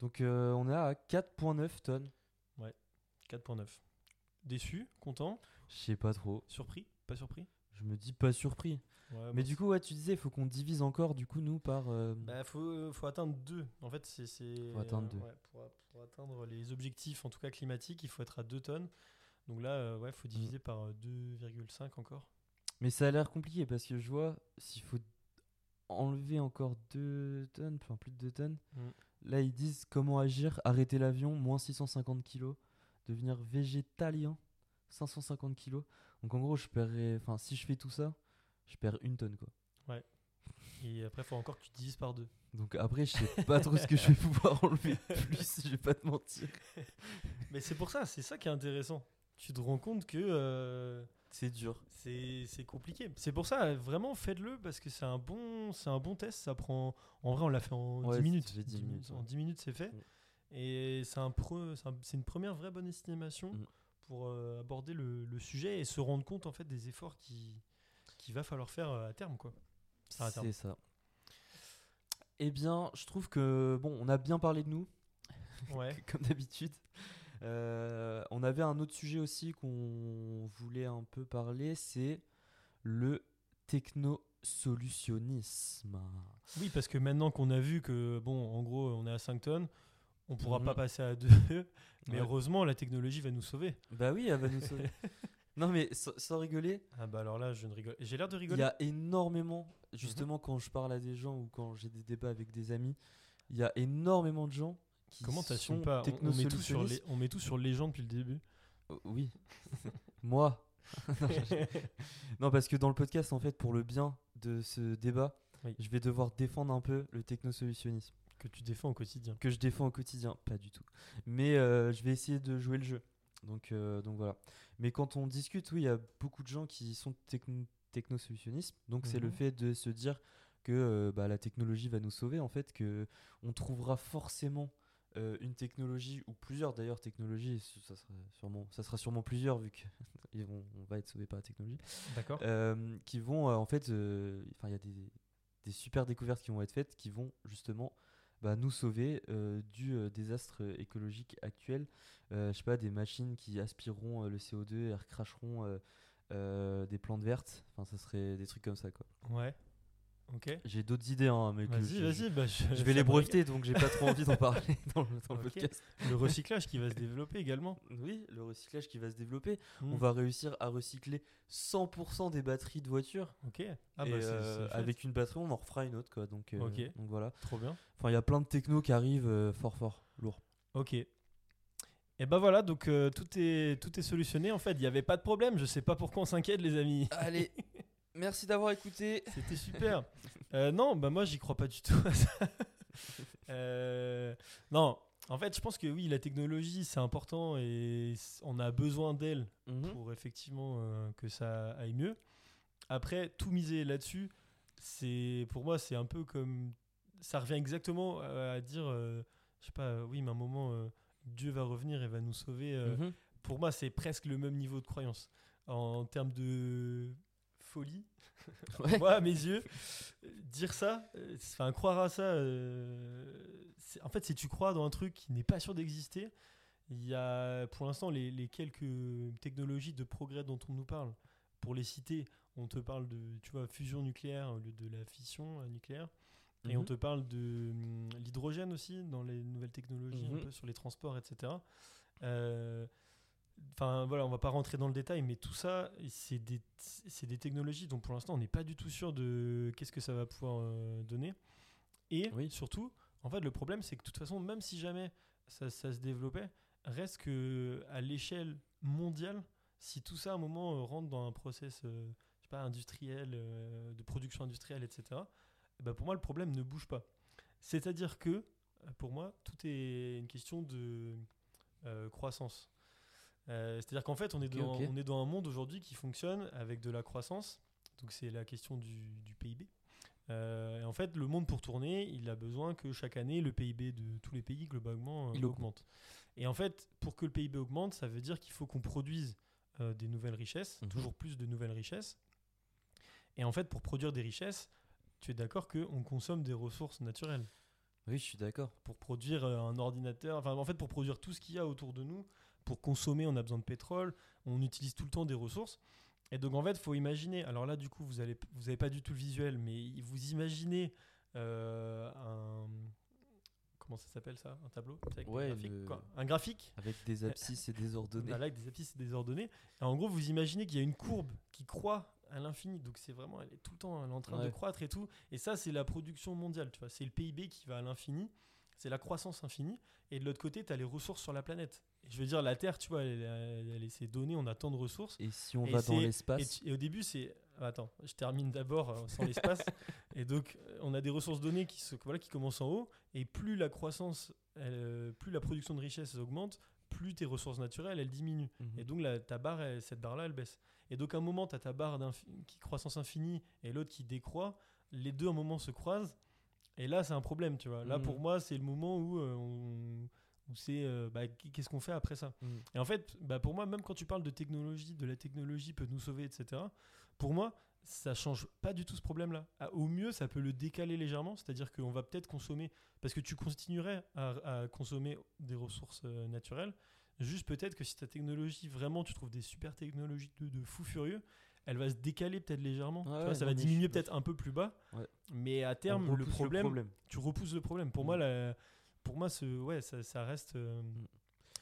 Donc, euh, on est à 4,9 tonnes. 4.9. Déçu, content, Je sais pas trop. surpris, pas surpris? Je me dis pas surpris. Ouais, Mais du coup, ouais, tu disais, il faut qu'on divise encore, du coup, nous, par. euh, Bah, faut, faut atteindre 2. En fait, c'est. Faut atteindre deux. ouais, pour, pour atteindre les objectifs, en tout cas climatiques, il faut être à 2 tonnes. Donc là, euh, ouais, Mm. faut diviser par euh, 2,5 encore. Mais ça a l'air compliqué parce que je vois, s'il faut enlever encore 2 tonnes, enfin plus de 2 tonnes, Mm. là ils disent comment agir, arrêter l'avion, moins 650 kilos, devenir végétalien, 550 kilos. Donc en gros, je paierais, enfin si je fais tout ça, je perds une tonne quoi. Et après, il faut encore que tu divises par 2. Donc après, je sais pas trop ce que je vais pouvoir enlever plus, je vais pas te mentir. Mais c'est pour ça, c'est ça qui est intéressant. Tu te rends compte que euh, C'est dur. c'est compliqué. C'est pour ça, vraiment, faites-le parce que c'est un, bon, un bon test. Ça prend. En vrai, on l'a fait en Ouais, 10 minutes. ça fait 10 10 minutes, En ouais. 10 minutes, c'est fait. Mm. Et c'est un pre- un- une première vraie bonne estimation Mm. pour euh, aborder le, le sujet et se rendre compte en fait des efforts qui qu'il va falloir faire euh, à terme quoi. C'est ça. Eh bien, je trouve que bon, on a bien parlé de nous. Ouais. comme d'habitude. Euh, on avait un autre sujet aussi qu'on voulait un peu parler, c'est le technosolutionnisme. Oui, parce que maintenant qu'on a vu que bon, en gros, on est à 5 tonnes, on pourra Mhm. pas passer à 2. Mais Ouais. heureusement, la technologie va nous sauver. Bah oui, elle va nous sauver. Non mais sans, sans rigoler, Ah bah alors là, je ne rigole. J'ai l'air de il rigoler. y a énormément, justement quand je parle à des gens ou quand j'ai des débats avec des amis, il y a énormément de gens qui Comment sont t'assumes pas? On, on met tout sur les, technosolutionnistes. on met tout sur les gens depuis le début? Oh, Oui, moi. non, parce que dans le podcast, en fait, pour le bien de ce débat, Oui. je vais devoir défendre un peu le technosolutionnisme que tu défends au quotidien. que je défends au quotidien. Pas du tout. Mais euh, je vais essayer de jouer le jeu. Donc, euh, donc voilà. Mais quand on discute, oui, il y a beaucoup de gens qui sont techno technosolutionnistes. Donc c'est le Mhm. fait de se dire que euh, bah, la technologie va nous sauver, en fait, que on trouvera forcément euh, une technologie ou plusieurs d'ailleurs technologies, ça sera sûrement, ça sera sûrement plusieurs vu qu'on on va être sauvé par la technologie, D'accord. qui vont en fait, enfin il y a des, des super découvertes qui vont être faites qui vont justement bah, nous sauver euh, du euh, désastre écologique actuel. Euh, je sais pas, des machines qui aspireront le CO2 et recracheront des plantes vertes. Enfin, ça serait des trucs comme ça quoi. Ouais. J'ai d'autres idées, hein, mais Vas-y, je, vas-y. Bah, je, je ça vais les breveter, donc j'ai pas trop envie d'en parler dans le, dans le Ok. podcast. Le recyclage qui va se développer également. Oui, le recyclage qui va se développer. Hmm. On va réussir à recycler 100% des batteries de voitures. Ok. Ah et bah euh, avec une batterie, on en refera une autre. Quoi. Donc, euh, donc voilà. Trop bien. Enfin, il y a plein de technos qui arrivent euh, fort, fort, lourd. Ok. Et bah voilà, donc euh, tout, est, tout est solutionné. En fait, il n'y avait pas de problème. Je sais pas pourquoi on s'inquiète, les amis. Allez, merci d'avoir écouté. C'était super. Euh, non, bah moi, j'y crois pas du tout à ça. Euh, non, en fait, je pense que oui, la technologie, c'est important et on a besoin d'elle Mhm. pour effectivement euh, que ça aille mieux. Après, tout miser là-dessus, c'est pour moi, c'est un peu comme ça revient exactement à, à dire, je sais pas, oui, mais à un moment, Dieu va revenir et va nous sauver. Mhm. pour moi, c'est presque le même niveau de croyance. En termes de folie, Ouais. moi, à mes yeux, euh, dire ça, euh, enfin, croire à ça, euh, en fait, si tu crois dans un truc qui n'est pas sûr d'exister, il y a pour l'instant les, les quelques technologies de progrès dont on nous parle. Pour les citer, on te parle de tu vois, fusion nucléaire au lieu de la fission euh, nucléaire. Et on Mhm. te parle de hum, l'hydrogène aussi dans les nouvelles technologies, un Mhm. peu sur les transports, etc. Euh, Enfin voilà, on va pas rentrer dans le détail, mais tout ça, c'est des, technologies dont pour l'instant on n'est pas du tout sûr de qu'est-ce que ça va pouvoir euh, donner. Et Oui. surtout, en fait, le problème c'est que de toute façon, même si jamais ça, ça se développait, reste que à l'échelle mondiale, si tout ça à un moment euh, rentre dans un process, euh, je sais pas, industriel, euh, de production industrielle, etc. eh ben, pour moi, le problème ne bouge pas. C'est-à-dire que, pour moi, tout est une question de euh, croissance. Euh, C'est-à-dire qu'en fait, on est, dans, ok. on est dans un monde aujourd'hui qui fonctionne avec de la croissance. Donc, c'est la question du, du PIB. Euh, et en fait, le monde pour tourner, il a besoin que chaque année, le PIB de tous les pays, globalement, euh, Il augmente. Et en fait, pour que le PIB augmente, ça veut dire qu'il faut qu'on produise euh, des nouvelles richesses, Mhm. toujours plus de nouvelles richesses. Et en fait, pour produire des richesses, tu es d'accord qu'on consomme des ressources naturelles Oui, je suis d'accord. pour produire un ordinateur, enfin en fait pour produire tout ce qu'il y a autour de nous, pour consommer on a besoin de pétrole, on utilise tout le temps des ressources. Et donc en fait faut imaginer, alors là du coup vous allez vous avez pas du tout le visuel, mais vous imaginez euh, un comment ça s'appelle ça, un tableau avec des Ouais, graphiques, le- quoi. un graphique Avec des abscisses et des ordonnées. voilà, avec des abscisses désordonnées. Et en gros, vous imaginez qu'il y a une courbe qui croît à l'infini. Donc c'est vraiment, elle est tout le temps, elle est en train de croître et tout. Et ça, c'est la production mondiale, tu vois. C'est le PIB qui va à l'infini. C'est la croissance infinie. Et de l'autre côté, tu as les ressources sur la planète. Je veux dire, la Terre, tu vois, elle, elle, elle données, on a tant de ressources. Et si on Et va dans Et, l'espace, et au début, c'est. Attends, je termine d'abord euh, sans l'espace. et donc, euh, on a des ressources données qui, se, voilà, qui commencent en haut. Et plus la croissance, euh, plus la production de richesse augmente, plus tes ressources naturelles, elles diminuent. Mhm. Et donc, la, ta barre, elle- cette barre-là, elle baisse. Et donc, à un moment, tu as ta barre qui croissance infinie et l'autre qui décroît. Les deux, à un moment, se croisent. Et là, c'est un problème, tu vois. Là, Mhm. pour moi, c'est le moment où, euh, on- où c'est. euh, bah, qu'est-ce qu'on fait après ça Mhm. et en fait, bah pour moi, même quand tu parles de technologie, de la technologie peut nous sauver, etc., pour moi, ça change pas du tout ce problème-là. Ah, Au mieux, ça peut le décaler légèrement, c'est-à-dire qu'on va peut-être consommer, parce que tu continuerais à, à consommer des ressources euh, naturelles, juste peut-être que si ta technologie, vraiment, tu trouves des super technologies de, de fou furieux, elle va se décaler peut-être légèrement. Tu Ouais, vois, ça va diminuer peut-être un peu plus bas, Ouais. mais à terme, le problème, tu repousses le problème. Pour Mm. moi, la- pour moi, ce, ouais, ça, ça reste, euh, Mm.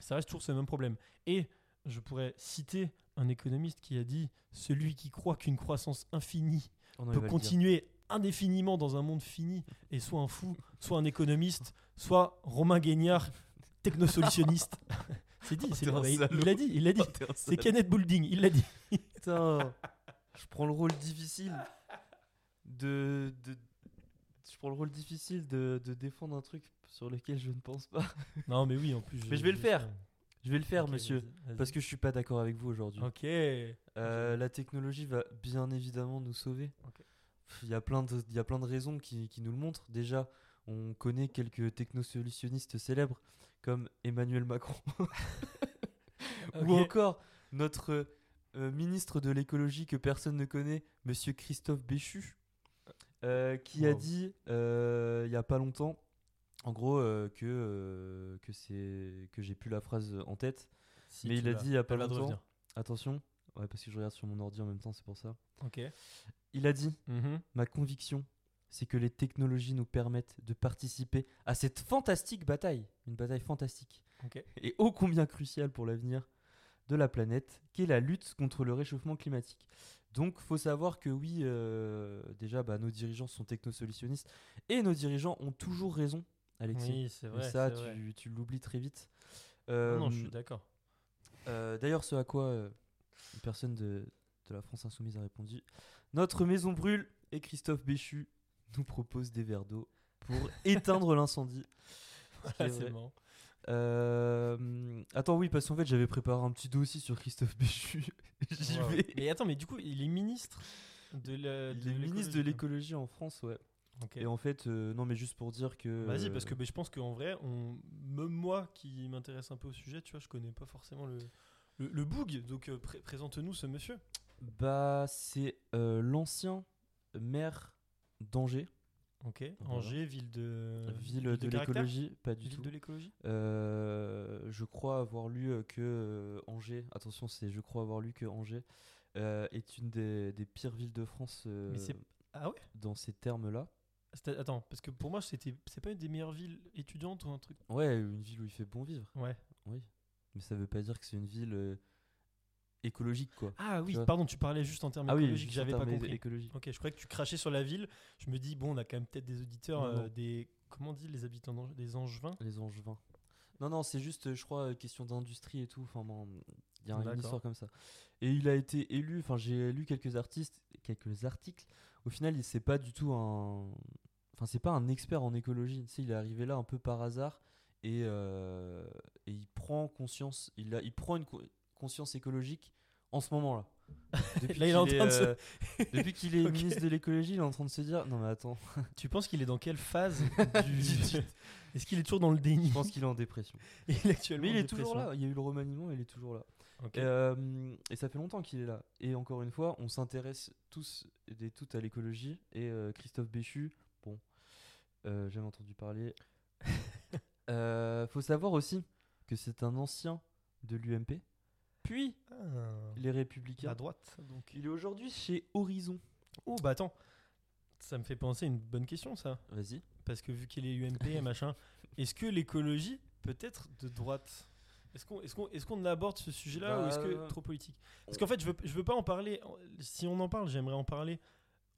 ça reste toujours ce même problème. Et je pourrais citer un économiste qui a dit celui qui croit qu'une croissance infinie On peut continuer indéfiniment dans un monde fini est soit un fou, soit un économiste, soit Romain Guignard, technosolutionniste. c'est dit, c'est T'es un il- l'a dit, il l'a dit. Oh, C'est. Kenneth Boulding, il l'a dit. Putain, je prends le rôle difficile de, de- je prends le rôle difficile de, de défendre un truc sur lequel je ne pense pas. Non, mais oui, en plus. Mais je vais le faire. Je vais le faire, monsieur, parce que je suis pas d'accord avec vous aujourd'hui. Ok. Euh, la technologie va bien évidemment nous sauver. Il y a plein de, il y a plein de raisons qui, qui nous le montrent. Déjà, on connaît quelques technosolutionnistes célèbres comme Emmanuel Macron ou encore notre euh, ministre de l'écologie que personne ne connaît, Monsieur Christophe Béchu, euh, qui a dit il y a pas longtemps, en gros, euh, que euh, que c'est que j'ai plus la phrase en tête. Si, mais il a dit il y a pas longtemps. Attention, ouais, parce que je regarde sur mon ordi en même temps, c'est pour ça. Ok. Il a dit Mhm. Ma conviction, c'est que les technologies nous permettent de participer à cette fantastique bataille, une bataille fantastique, et ô combien cruciale pour l'avenir de la planète, qu'est la lutte contre le réchauffement climatique. Donc, faut savoir que oui, euh, déjà, bah, nos dirigeants sont technosolutionnistes, et nos dirigeants ont toujours raison, Alexis. Oui, c'est Et ça, vrai. tu, l'oublies très vite. Non, non, je Euh, suis d'accord. euh, D'ailleurs, ce à quoi euh, une personne de, de la France Insoumise a répondu Notre maison brûle et Christophe Béchu nous propose des verres d'eau pour éteindre l'incendie. Voilà, c'est. Euh, Attends, oui, parce qu'en fait, j'avais préparé un petit dossier sur Christophe Béchu. J'y Wow. vais. Mais attends, mais du coup, il est ministre de la. Il est ministre de l'écologie en France, ouais. Et en fait, euh, non, mais juste pour dire que. Vas-y, parce que euh, je pense qu'en vrai, on... même moi qui m'intéresse un peu au sujet, tu vois, je connais pas forcément le, le, le Boug. Donc euh, pré- présente-nous ce monsieur. Bah, c'est euh, l'ancien maire d'Angers, Ok. Voilà. Angers, ville de. ville de, l'écologie, pas du Ville tout. de l'écologie. Je crois avoir lu que Angers, attention, c'est je crois avoir lu que Angers est une des, des pires villes de France Mais c'est- Ah ouais? dans ces termes-là. Attends, parce que pour moi, c'était c'est pas une des meilleures villes étudiantes ou un truc? Ouais, une ville où il fait bon vivre, Ouais. oui. Mais ça veut pas dire que c'est une ville euh, écologique, quoi. Ah oui, pardon, tu parlais juste en termes Ah oui, écologiques, juste j'avais pas compris. Ok, je croyais que tu crachais sur la ville. Je me dis, bon, on a quand même peut-être des auditeurs, Non, euh, des. Comment on dit les habitants d'Angers Des angevins? Les Angevins. Non, non, c'est juste, je crois, question d'industrie et tout. Enfin, bon, il y a une histoire comme ça. Et il a été élu, enfin, j'ai lu quelques artistes, quelques articles. Au final, il c'est pas du tout un. Enfin, c'est pas un expert en écologie. Tu sais, il est arrivé là un peu par hasard et, euh, et il prend conscience, il, a, il prend une co- conscience écologique en ce moment-là. Depuis Là, il est en qu'il train de se- euh, depuis qu'il est Ok. ministre de l'écologie, il est en train de se dire non mais attends, Tu penses qu'il est dans quelle phase du... Est-ce qu'il est toujours dans le déni? Je pense qu'il est en dépression. Il est actuellement Mais il est toujours là. Il y a eu le remaniement, il est toujours là. Euh, et ça fait longtemps qu'il est là. Et encore une fois, on s'intéresse tous et toutes à l'écologie. Et euh, Christophe Béchu, bon, euh, jamais entendu parler. Euh, faut savoir aussi que c'est un ancien de l'UMP, puis Ah, les Républicains. à droite, donc. Il est aujourd'hui chez Horizon. Oh, bah attends. Ça me fait penser à une bonne question, ça. Vas-y. Parce que vu qu'il est UMP et machin, est-ce que l'écologie peut être de droite? Est-ce qu'on est qu'on est qu'on aborde ce sujet-là ou est-ce que Bah, trop politique? Parce qu'en fait, je veux, je veux pas en parler. Si on en parle, j'aimerais en parler.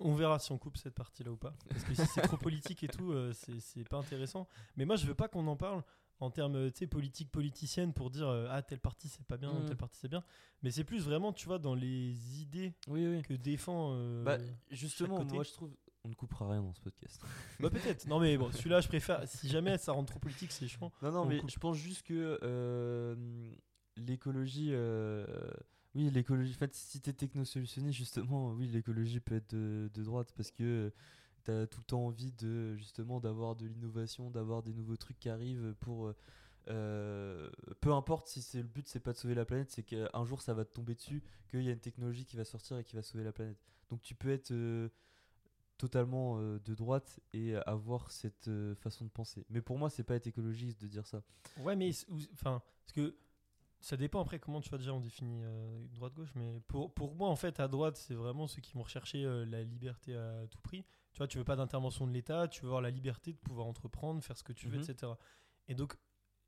On verra si on coupe cette partie-là ou pas. Parce que si c'est trop politique et tout, euh, c'est c'est pas intéressant. Mais moi, je veux pas qu'on en parle en termes politique politicienne pour dire euh, ah telle partie c'est pas bien, Mhm. telle partie c'est bien. Mais c'est plus vraiment, tu vois, dans les idées Oui, oui. que défend. euh, Bah, justement, côté. moi je trouve. On ne coupera rien dans ce podcast. bah peut-être. Non mais bon, celui-là, je préfère. Si jamais ça rentre trop politique, c'est chiant. Non, non, On mais coupe. je pense juste que euh, l'écologie. euh, oui, l'écologie. En fait, si t'es technosolutionniste, justement, oui, l'écologie peut être de, de droite parce que t'as tout le temps envie de justement d'avoir de l'innovation, d'avoir des nouveaux trucs qui arrivent pour. euh, peu importe si c'est le but, c'est pas de sauver la planète, c'est qu'un jour ça va te tomber dessus, qu'il y a une technologie qui va sortir et qui va sauver la planète. Donc tu peux être euh, totalement euh, de droite et avoir cette euh, façon de penser. Mais pour moi, c'est pas être écologiste de dire ça. Ouais, mais enfin, parce que ça dépend après comment tu vois déjà on définit euh, droite-gauche, mais pour, pour moi en fait à droite c'est vraiment ceux qui vont rechercher euh, la liberté à tout prix. Tu vois, tu veux pas d'intervention de l'État, tu veux avoir la liberté de pouvoir entreprendre, faire ce que tu veux, Mhm. etc. Et donc,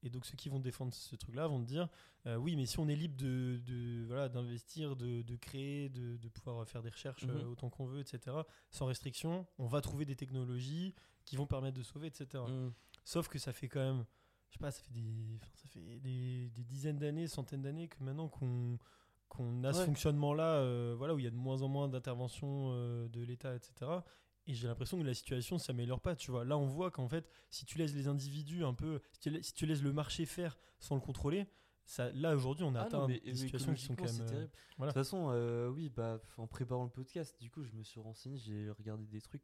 et donc ceux qui vont défendre ce truc-là vont dire, euh, oui, mais si on est libre de, de voilà d'investir, de, de créer, de, de pouvoir faire des recherches euh, Mhm. autant qu'on veut, etc. Sans restriction, on va trouver des technologies qui vont permettre de sauver, etc. Mm. Sauf que ça fait quand même, je sais pas, ça fait des, ça fait des, des dizaines d'années, centaines d'années que maintenant qu'on qu'on a ce fonctionnement-là, euh, voilà, où il y a de moins en moins d'intervention euh, de l'État, etc. Et j'ai l'impression que la situation ne s'améliore pas, tu vois. Là, on voit qu'en fait, si tu laisses les individus un peu, si tu, laisses le marché faire sans le contrôler, ça, là aujourd'hui, on a Ah atteint non, mais des situations qui sont quand même. euh, voilà. De toute façon, euh, oui, bah, en préparant le podcast, du coup, je me suis renseigné, j'ai regardé des trucs.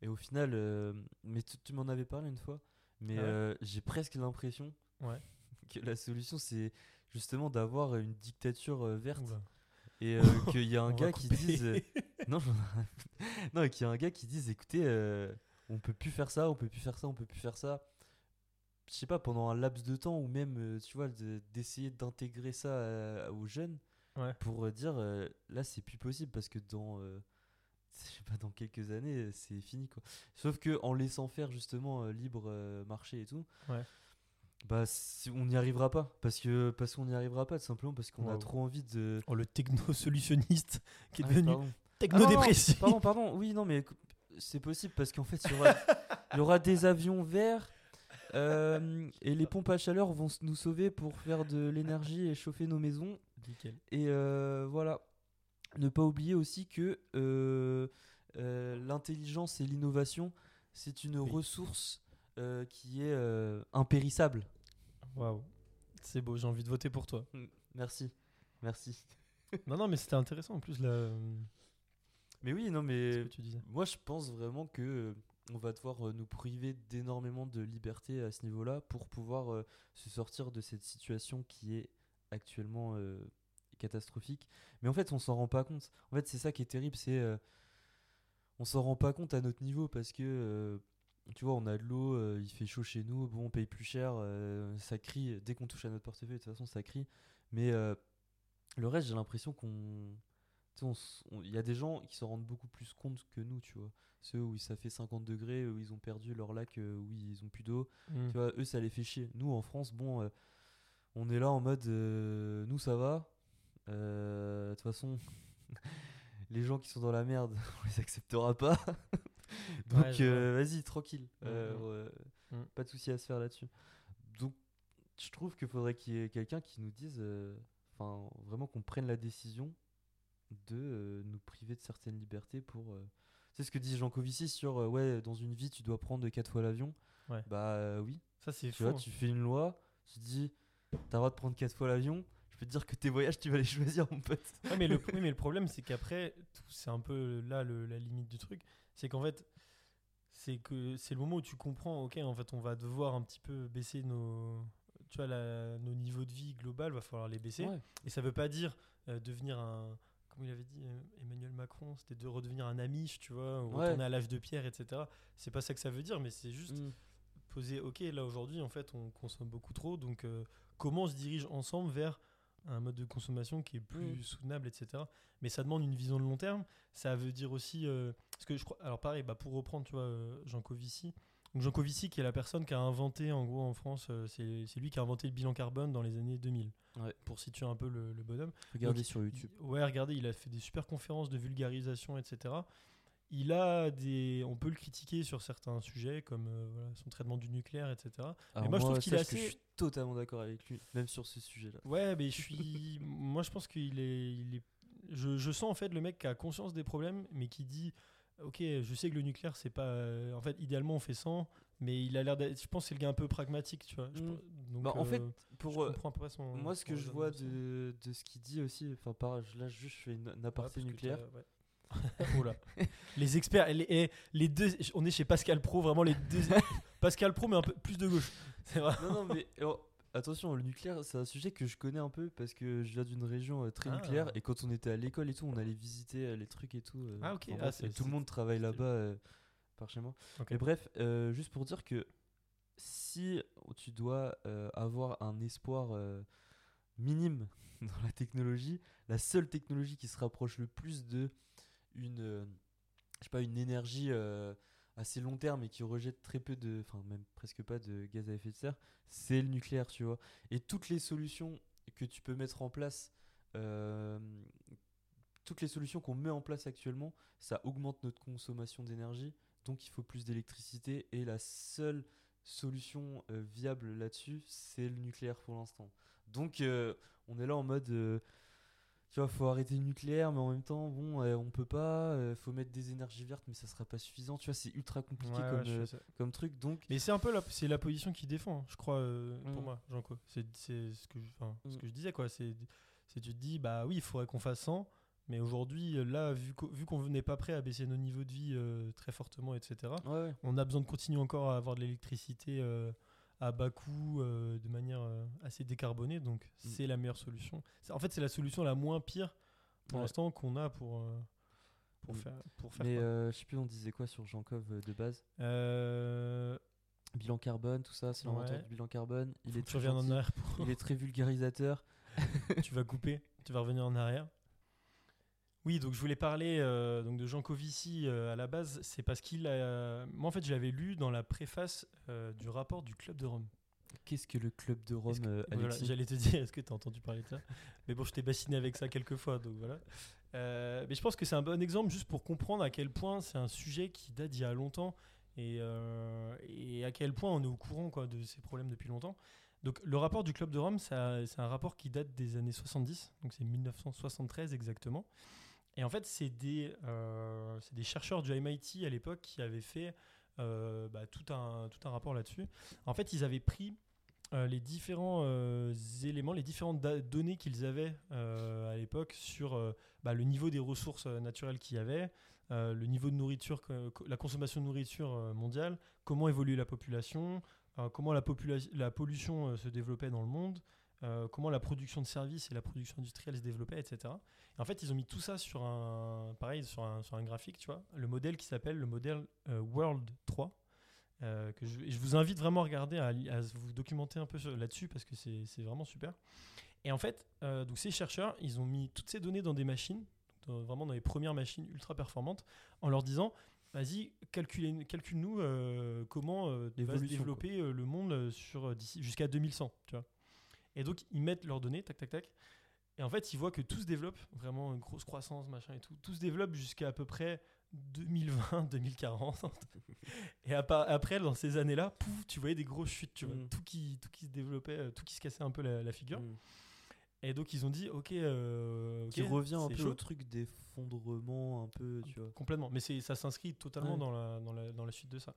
Et au final, euh, mais tu, tu m'en avais parlé une fois, mais Ah ouais j'ai presque l'impression Ouais. que la solution, c'est justement d'avoir une dictature verte. oula. Et qu'il y a un gars qui dise. non, non, et qu'il y a un gars qui dise écoutez, euh, on peut plus faire ça, on peut plus faire ça, on peut plus faire ça. Je sais pas, pendant un laps de temps, ou même, euh, tu vois, de- d'essayer d'intégrer ça euh, aux jeunes Ouais. pour euh, dire euh, là, c'est plus possible parce que dans. je sais pas, dans quelques années, c'est fini quoi. Sauf que en laissant faire justement libre marché et tout, Ouais. bah on n'y arrivera pas parce que parce qu'on n'y arrivera pas tout simplement parce qu'on a trop envie de Oh, le techno-solutionniste qui est Ah, devenu pardon. Techno-dépressif. Ah pardon, pardon, oui, non, mais c'est possible parce qu'en fait, il y aura, il y aura des avions verts euh, et les pompes à chaleur vont nous sauver pour faire de l'énergie et chauffer nos maisons. Nickel. Et euh, voilà. Ne pas oublier aussi que euh, l'intelligence et l'innovation, c'est une Oui. ressource qui est impérissable. Waouh. C'est beau, j'ai envie de voter pour toi. Merci. Merci. non, non, mais c'était intéressant en plus là, Mais oui, non, ce mais que tu disais. Moi, je pense vraiment que euh, on va devoir euh, nous priver d'énormément de liberté à ce niveau-là pour pouvoir euh, se sortir de cette situation qui est actuellement euh, catastrophique. Mais en fait, on s'en rend pas compte. En fait, c'est ça qui est terrible, c'est euh, on s'en rend pas compte à notre niveau parce que tu vois, on a de l'eau, il fait chaud chez nous, bon, on paye plus cher, ça crie dès qu'on touche à notre portefeuille. De toute façon, ça crie. Mais le reste, j'ai l'impression qu'on il y a des gens qui s'en rendent beaucoup plus compte que nous, tu vois. Ceux où ça fait 50 degrés, où ils ont perdu leur lac, euh, où ils ont plus d'eau. Mm. Tu vois, eux, ça les fait chier. Nous, en France, bon, euh, on est là en mode, euh, nous, ça va. Euh, De toute façon, les gens qui sont dans la merde, on les acceptera pas. Donc, Ouais, vas-y, tranquille. Mm, Euh, ouais, Mm. Pas de souci à se faire là-dessus. Donc, je trouve qu'il faudrait qu'il y ait quelqu'un qui nous dise, enfin, vraiment qu'on prenne la décision de euh, nous priver de certaines libertés pour. euh, C'est ce que dit Jean Covici sur, euh, ouais, dans une vie, tu dois prendre quatre fois l'avion. Ouais. Bah oui. Ça, c'est Tu fou. vois, hein. tu fais une loi, tu dis, t'as le droit de prendre quatre fois l'avion. Je peux te dire que tes voyages, tu vas les choisir, mon pote. Ouais, mais le, oui, mais le problème, c'est qu'après, c'est un peu là le- la limite du truc. C'est qu'en fait, c'est que c'est le moment où tu comprends, ok, en fait, on va devoir un petit peu baisser nos, tu vois, la- nos niveaux de vie global, va falloir les baisser. Ouais. Et ça veut pas dire euh, devenir un, comme il avait dit euh, Emmanuel Macron, c'était de redevenir un amiche, tu vois, ou Ouais. retourner à l'âge de pierre, etc. C'est pas ça que ça veut dire, mais c'est juste Mm. poser, ok, là aujourd'hui, en fait, on consomme beaucoup trop, donc euh, comment on se dirige ensemble vers un mode de consommation qui est plus Mhm. soutenable, etc. Mais ça demande une vision de long terme. Ça veut dire aussi, euh, parce que je crois, alors pareil, bah, pour reprendre, tu vois, Jean Covici. Donc Jean Covici, qui est la personne qui a inventé, en gros, en France, euh, c'est lui qui a inventé le bilan carbone dans les années 2000. Ouais. Pour situer un peu le, le bonhomme. Regardez Donc, sur YouTube. il- ouais, regardez, il a fait des super conférences de vulgarisation, etc. Il a des, on peut le critiquer sur certains sujets comme euh, voilà, son traitement du nucléaire, etc. Alors moi, je trouve qu'il est que assez- Je suis totalement d'accord avec lui, même sur ce sujet-là. Ouais, mais je suis, moi je pense qu'il est, il est, je, je sens en fait le mec qui a conscience des problèmes, mais qui dit, ok, je sais que le nucléaire c'est pas, en fait idéalement on fait 100, mais il a l'air d'être, je pense que c'est le gars un peu pragmatique, tu vois. Je Mm. donc, Bah, en fait, euh, Pour, je comprends à son. moi, ce que je vois de, de ce qu'il dit aussi, enfin, par, là, juste, je fais une, un Ouais, aparté nucléaire. là. les experts, les, eh, les deux, on est chez Pascal Pro, vraiment les deux. Pascal Pro, mais un peu plus de gauche. C'est vrai. non, non, mais oh, attention, le nucléaire, c'est un sujet que je connais un peu parce que je viens d'une région euh, très Ah. nucléaire et quand on était à l'école et tout, on allait visiter euh, les trucs et tout. euh, Ah, ok. Ah, bref, tout le monde travaille là-bas par chez moi. Ok. Et bref, juste pour dire que si tu dois avoir un espoir minime dans la technologie, la seule technologie qui se rapproche le plus de une, je sais pas, une énergie euh, assez long terme et qui rejette très peu de, enfin même presque pas de gaz à effet de serre, c'est le nucléaire, tu vois. Et toutes les solutions que tu peux mettre en place, euh, toutes les solutions qu'on met en place actuellement, ça augmente notre consommation d'énergie, donc il faut plus d'électricité et la seule solution euh, viable là-dessus, c'est le nucléaire pour l'instant. Donc euh, on est là en mode tu vois, faut arrêter le nucléaire, mais en même temps, bon, euh, on peut pas, euh, faut mettre des énergies vertes, mais ça sera pas suffisant, tu vois, c'est ultra compliqué Ouais, comme, euh, comme truc, donc Mais c'est un peu la, c'est la position qu'il défend, je crois, euh, pour Mm. moi, Jean Co. C'est, c'est ce, que je, ce Mm. que je disais, quoi. C'est, c'est tu te dis, bah oui, il faudrait qu'on fasse 100, mais aujourd'hui, euh, là, vu, qu'au- vu qu'on n'est pas prêt à baisser nos niveaux de vie très fortement, etc., ouais, on a besoin de continuer encore à avoir de l'électricité à bas coût, euh, de manière euh, assez décarbonée, donc Mm. c'est la meilleure solution. En fait, c'est la solution la moins pire pour Ouais. l'instant qu'on a pour, euh, pour, Mm. faire, pour faire Mais je sais plus, on disait quoi sur Jean-Cov euh, de base? Bilan carbone, tout ça, c'est l'inventeur Ouais. du bilan carbone. Il faut est que tu très en arrière pour- il est très vulgarisateur. tu vas couper, tu vas revenir en arrière. Oui, donc je voulais parler euh, donc de Jean Covici euh, à la base, c'est parce qu'il a. Moi en fait, je l'avais lu dans la préface euh, du rapport du Club de Rome. Qu'est-ce que le club de Rome, que- voilà, J'allais te dire, est-ce que tu as entendu parler de ça? Mais bon, je t'ai bassiné avec ça quelques fois, donc voilà. Mais je pense que c'est un bon exemple juste pour comprendre à quel point c'est un sujet qui date d'il y a longtemps et, et à quel point on est au courant quoi, de ces problèmes depuis longtemps. Donc le rapport du Club de Rome, c'est un rapport qui date des années 70, donc c'est 1973 exactement. Et en fait, c'est des, euh, des chercheurs du MIT à l'époque qui avaient fait euh, bah, tout, un, tout un rapport là-dessus. En fait, ils avaient pris euh, les différents euh, éléments, les différentes données qu'ils avaient à l'époque sur bah, le niveau des ressources naturelles qu'il y avait, le niveau de nourriture, la consommation de nourriture mondiale, comment évolue la population, comment la, pollution se développait dans le monde, euh, comment la production de services et la production industrielle se développaient, etc. Et en fait, ils ont mis tout ça sur un, pareil, sur un, sur un graphique, tu vois, le modèle qui s'appelle le modèle euh, World 3. euh, que je, vous invite vraiment à regarder, à, vous documenter un peu là-dessus parce que c'est vraiment super. Et en fait, donc ces chercheurs, ils ont mis toutes ces données dans des machines, dans- vraiment dans les premières machines ultra performantes, en leur disant vas-y, calcule-nous euh, comment euh, va se développer euh, le monde sur d'ici jusqu'à 2100, tu vois. Et donc ils mettent leurs données, tac tac tac. Et en fait, ils voient que tout se développe, vraiment une grosse croissance, machin et tout. Tout se développe jusqu'à à peu près 2020, 2040. et après, dans ces années-là, pouf, tu voyais des grosses chutes, tu vois. Mm. Tout, qui, tout qui se développait, euh, tout qui se cassait un peu la, la figure. Mm. Et donc ils ont dit, ok, euh, Qui ok, revient un peu chaud. au truc d'effondrement, un peu, tu vois. Complètement, mais ça s'inscrit totalement Ouais. dans, la, dans, la, dans la suite de ça.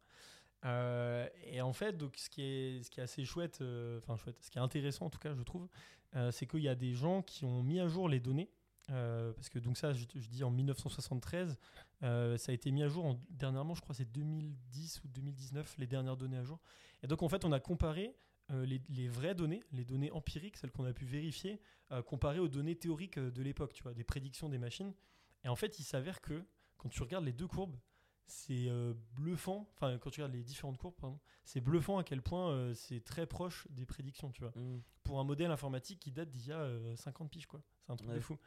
Euh, et en fait, donc, ce, qui est, assez chouette, euh, enfin chouette, ce qui est intéressant en tout cas, je trouve, euh, c'est qu'il y a des gens qui ont mis à jour les données. parce que donc ça, je, dis en 1973, euh, ça a été mis à jour en- dernièrement, je crois c'est 2010 ou 2019, les dernières données à jour. Et donc en fait, on a comparé les, les vraies données, les données empiriques, celles qu'on a pu vérifier, comparées aux données théoriques de l'époque, tu vois, des prédictions des machines. Et en fait, il s'avère que quand tu regardes les deux courbes, c'est euh, bluffant. Enfin, quand tu regardes les différentes courbes, c'est bluffant à quel point euh, c'est très proche des prédictions, tu vois. Mm. Pour un modèle informatique qui date d'il y a euh, 50 piges, quoi. C'est un truc de fou.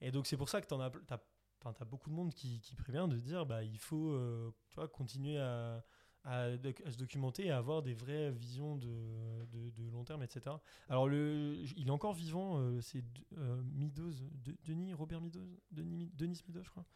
Et donc, c'est pour ça que t'en as, enfin, t'as beaucoup de monde qui, qui prévient de dire, bah, il faut, euh, tu vois, continuer à, à, doc- à se documenter et à avoir des vraies visions de, de, de long terme, etc. Alors, le, il est encore vivant, c'est De- Denis, Robert Meadows, Denis, Denis Meadows, je crois,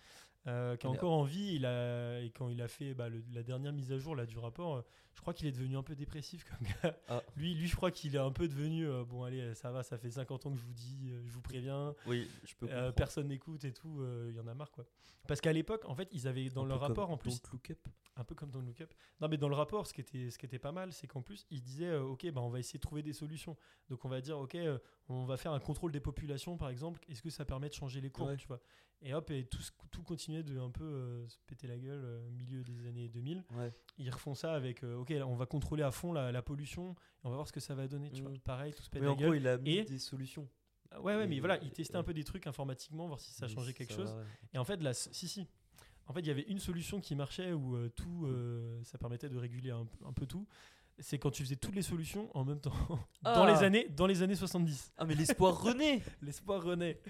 euh, qui est encore en vie. Il a, et quand il a fait bah, le- la dernière mise à jour là, du rapport, euh, je crois qu'il est devenu un peu dépressif comme gars. Ah. Lui, lui, je crois qu'il est un peu devenu, euh, bon, allez, ça va, ça fait 50 ans que je vous dis, je vous préviens, Oui, je peux comprendre. personne n'écoute et tout, il y en a marre, quoi. Parce qu'à l'époque, en fait, ils avaient dans Un leur rapport, en plus, Don't Look Up. un peu comme dans le Lookup. Non, mais dans le rapport, ce qui était, ce qui était pas mal, c'est qu'en plus, ils disaient, ok, bah, on va essayer de trouver des solutions. Donc, on va dire, ok, on va faire un contrôle des populations, par exemple. Est-ce que ça permet de changer les courbes, Ouais. tu vois? Et hop, et tout, tout continuait de un peu euh, se péter la gueule euh, au milieu des années 2000. Ouais. Ils refont ça avec, euh, ok, on va contrôler à fond la, la pollution, et on va voir ce que ça va donner, tu Mm. vois. Pareil, tout se pète Mais la en gueule. gros, il a mis Et- des solutions. Ah Ouais, ouais, mais voilà, ils testaient un peu des trucs informatiquement, voir si ça Mais changeait quelque ça chose. va, ouais. Et en fait, là, si, si. En fait, il y avait une solution qui marchait où euh, tout, euh, ça permettait de réguler un, un peu tout. C'est quand tu faisais toutes les solutions en même temps. dans, Ah. les années, dans les années 70. Ah, mais l'espoir renaît L'espoir renaît.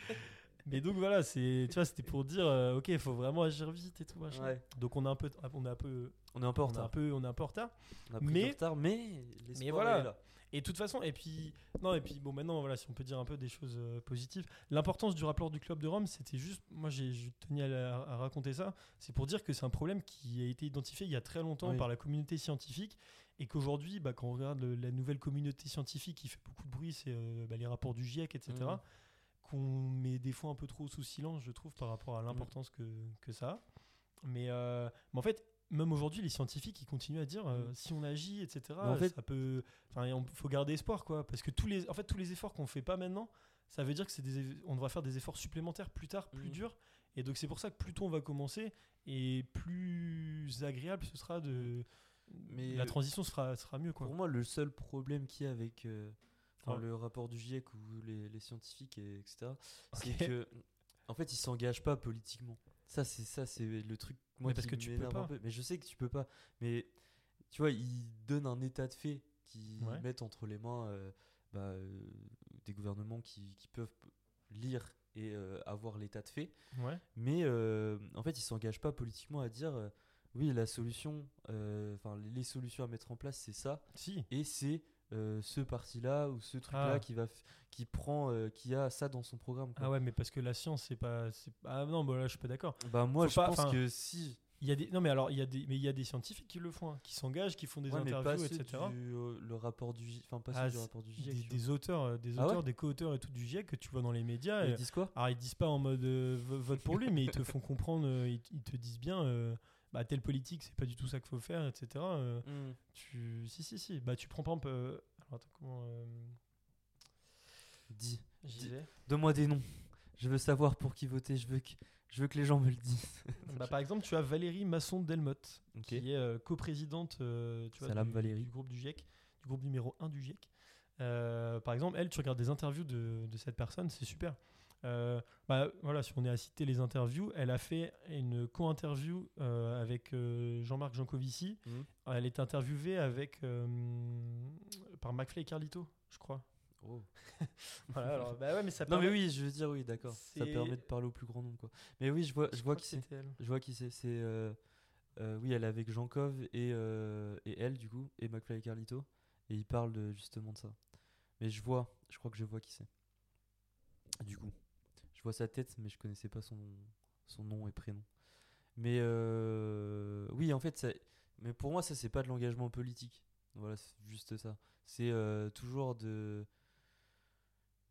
Mais donc voilà, c'est, tu vois, c'était pour dire, euh, ok, il faut vraiment agir vite et tout machin. Ouais. Donc on est un peu, on est un peu, On est un peu en on est un retard. peu, on est un peu en retard. On a pris mais- du retard, mais l'espoir voilà. est là. Et de toute façon, et puis, non, et puis bon, maintenant, voilà, si on peut dire un peu des choses euh, positives. L'importance du rapport du club de Rome, c'était juste, moi, j'ai je tenais à, la- à raconter ça, c'est pour dire que c'est un problème qui a été identifié il y a très longtemps Oui. par la communauté scientifique, et qu'aujourd'hui, bah, quand on regarde le- la nouvelle communauté scientifique qui fait beaucoup de bruit, c'est euh, bah, les rapports du GIEC, etc. Mhm. Qu'on met des fois un peu trop sous silence, je trouve, par rapport à l'importance que, que ça a. Mais, euh, mais en fait, même aujourd'hui, les scientifiques, ils continuent à dire euh, Mhm. si on agit, etc. En fait- ça peut. Enfin, il faut garder espoir, quoi. Parce que tous les, en fait, tous les efforts qu'on fait pas maintenant, ça veut dire que c'est des, eff- on devra faire des efforts supplémentaires plus tard, plus Mhm. durs. Et donc c'est pour ça que plus tôt on va commencer et plus agréable ce sera de. Mais la transition sera, sera mieux, quoi. Pour moi, le seul problème qu'il y a avec euh, enfin, Ouais. le rapport du GIEC ou les, les scientifiques, et, etc., c'est que, en fait, ils s'engagent pas politiquement. Ça, c'est ça, c'est le truc. Moi, Mais parce qui que tu peux un pas. peu. Mais je sais que tu peux pas. Mais tu vois, ils donnent un état de fait qui Ouais. mettent entre les mains euh, bah, euh, des gouvernements qui, qui peuvent lire et avoir l'état de fait. Ouais. Mais en fait, ils s'engagent pas politiquement à dire oui, la solution, euh, enfin les solutions à mettre en place, c'est ça, Si. et c'est euh, ce parti-là ou ce truc-là Ah. qui va, qui prend, euh, qui a ça dans son programme. quoi. Ah ouais, mais parce que la science, c'est pas. Ah non, bah là, je suis pas d'accord. Bah moi, Faut je pas- pense que si. Il y a des non mais alors il y a des mais il y a des scientifiques qui le font, hein, qui s'engagent, qui font des Ouais, interviews, etc. du, euh, le rapport du, enfin pas Ah, du rapport du GIEC. des auteurs, des Ah ouais auteurs, des co-auteurs et tout du GIEC que tu vois dans les médias. Ils et- disent quoi? alors ils disent pas en mode vo- vote pour lui, mais ils te font comprendre, ils, ils te disent bien, euh, bah telle politique c'est pas du tout ça qu'il faut faire, etc. euh, Hmm. tu si si si, bah tu prends par exemple, euh, alors attends comment euh, Dis. j'y Dis- vais. Donne-moi des noms. Je veux savoir pour qui voter. Je veux que, je veux que les gens me le disent. Bah, par exemple tu as Valérie Masson Delmotte. Ok. qui est euh, coprésidente euh, tu vois, du, Valérie. du groupe du GIEC, du groupe numéro 1 du GIEC. Euh, par exemple, elle, tu regardes des interviews de, de cette personne, c'est super. Euh, bah, voilà, si on est à citer les interviews, elle a fait une co-interview euh, avec euh, Jean-Marc Jancovici. Mhm. Elle est interviewée avec par McFly et Carlito, je crois. Oh. Voilà, alors, bah ouais, mais ça Non mais oui, je veux dire oui, d'accord. Ça permet de parler au plus grand nombre quoi. Mais oui, je vois, je vois crois qui c'est. Je vois qui c'est. C'est oui, elle est avec Jean Cove et et elle du coup et McFly et Carlito et ils parlent de, justement de ça. Mais je vois, je crois que je vois qui c'est. Du coup, je vois sa tête, mais je connaissais pas son son nom et prénom. Mais euh, oui, en fait, ça, mais pour moi, ça c'est pas de l'engagement politique. Voilà, c'est juste ça. C'est euh, toujours de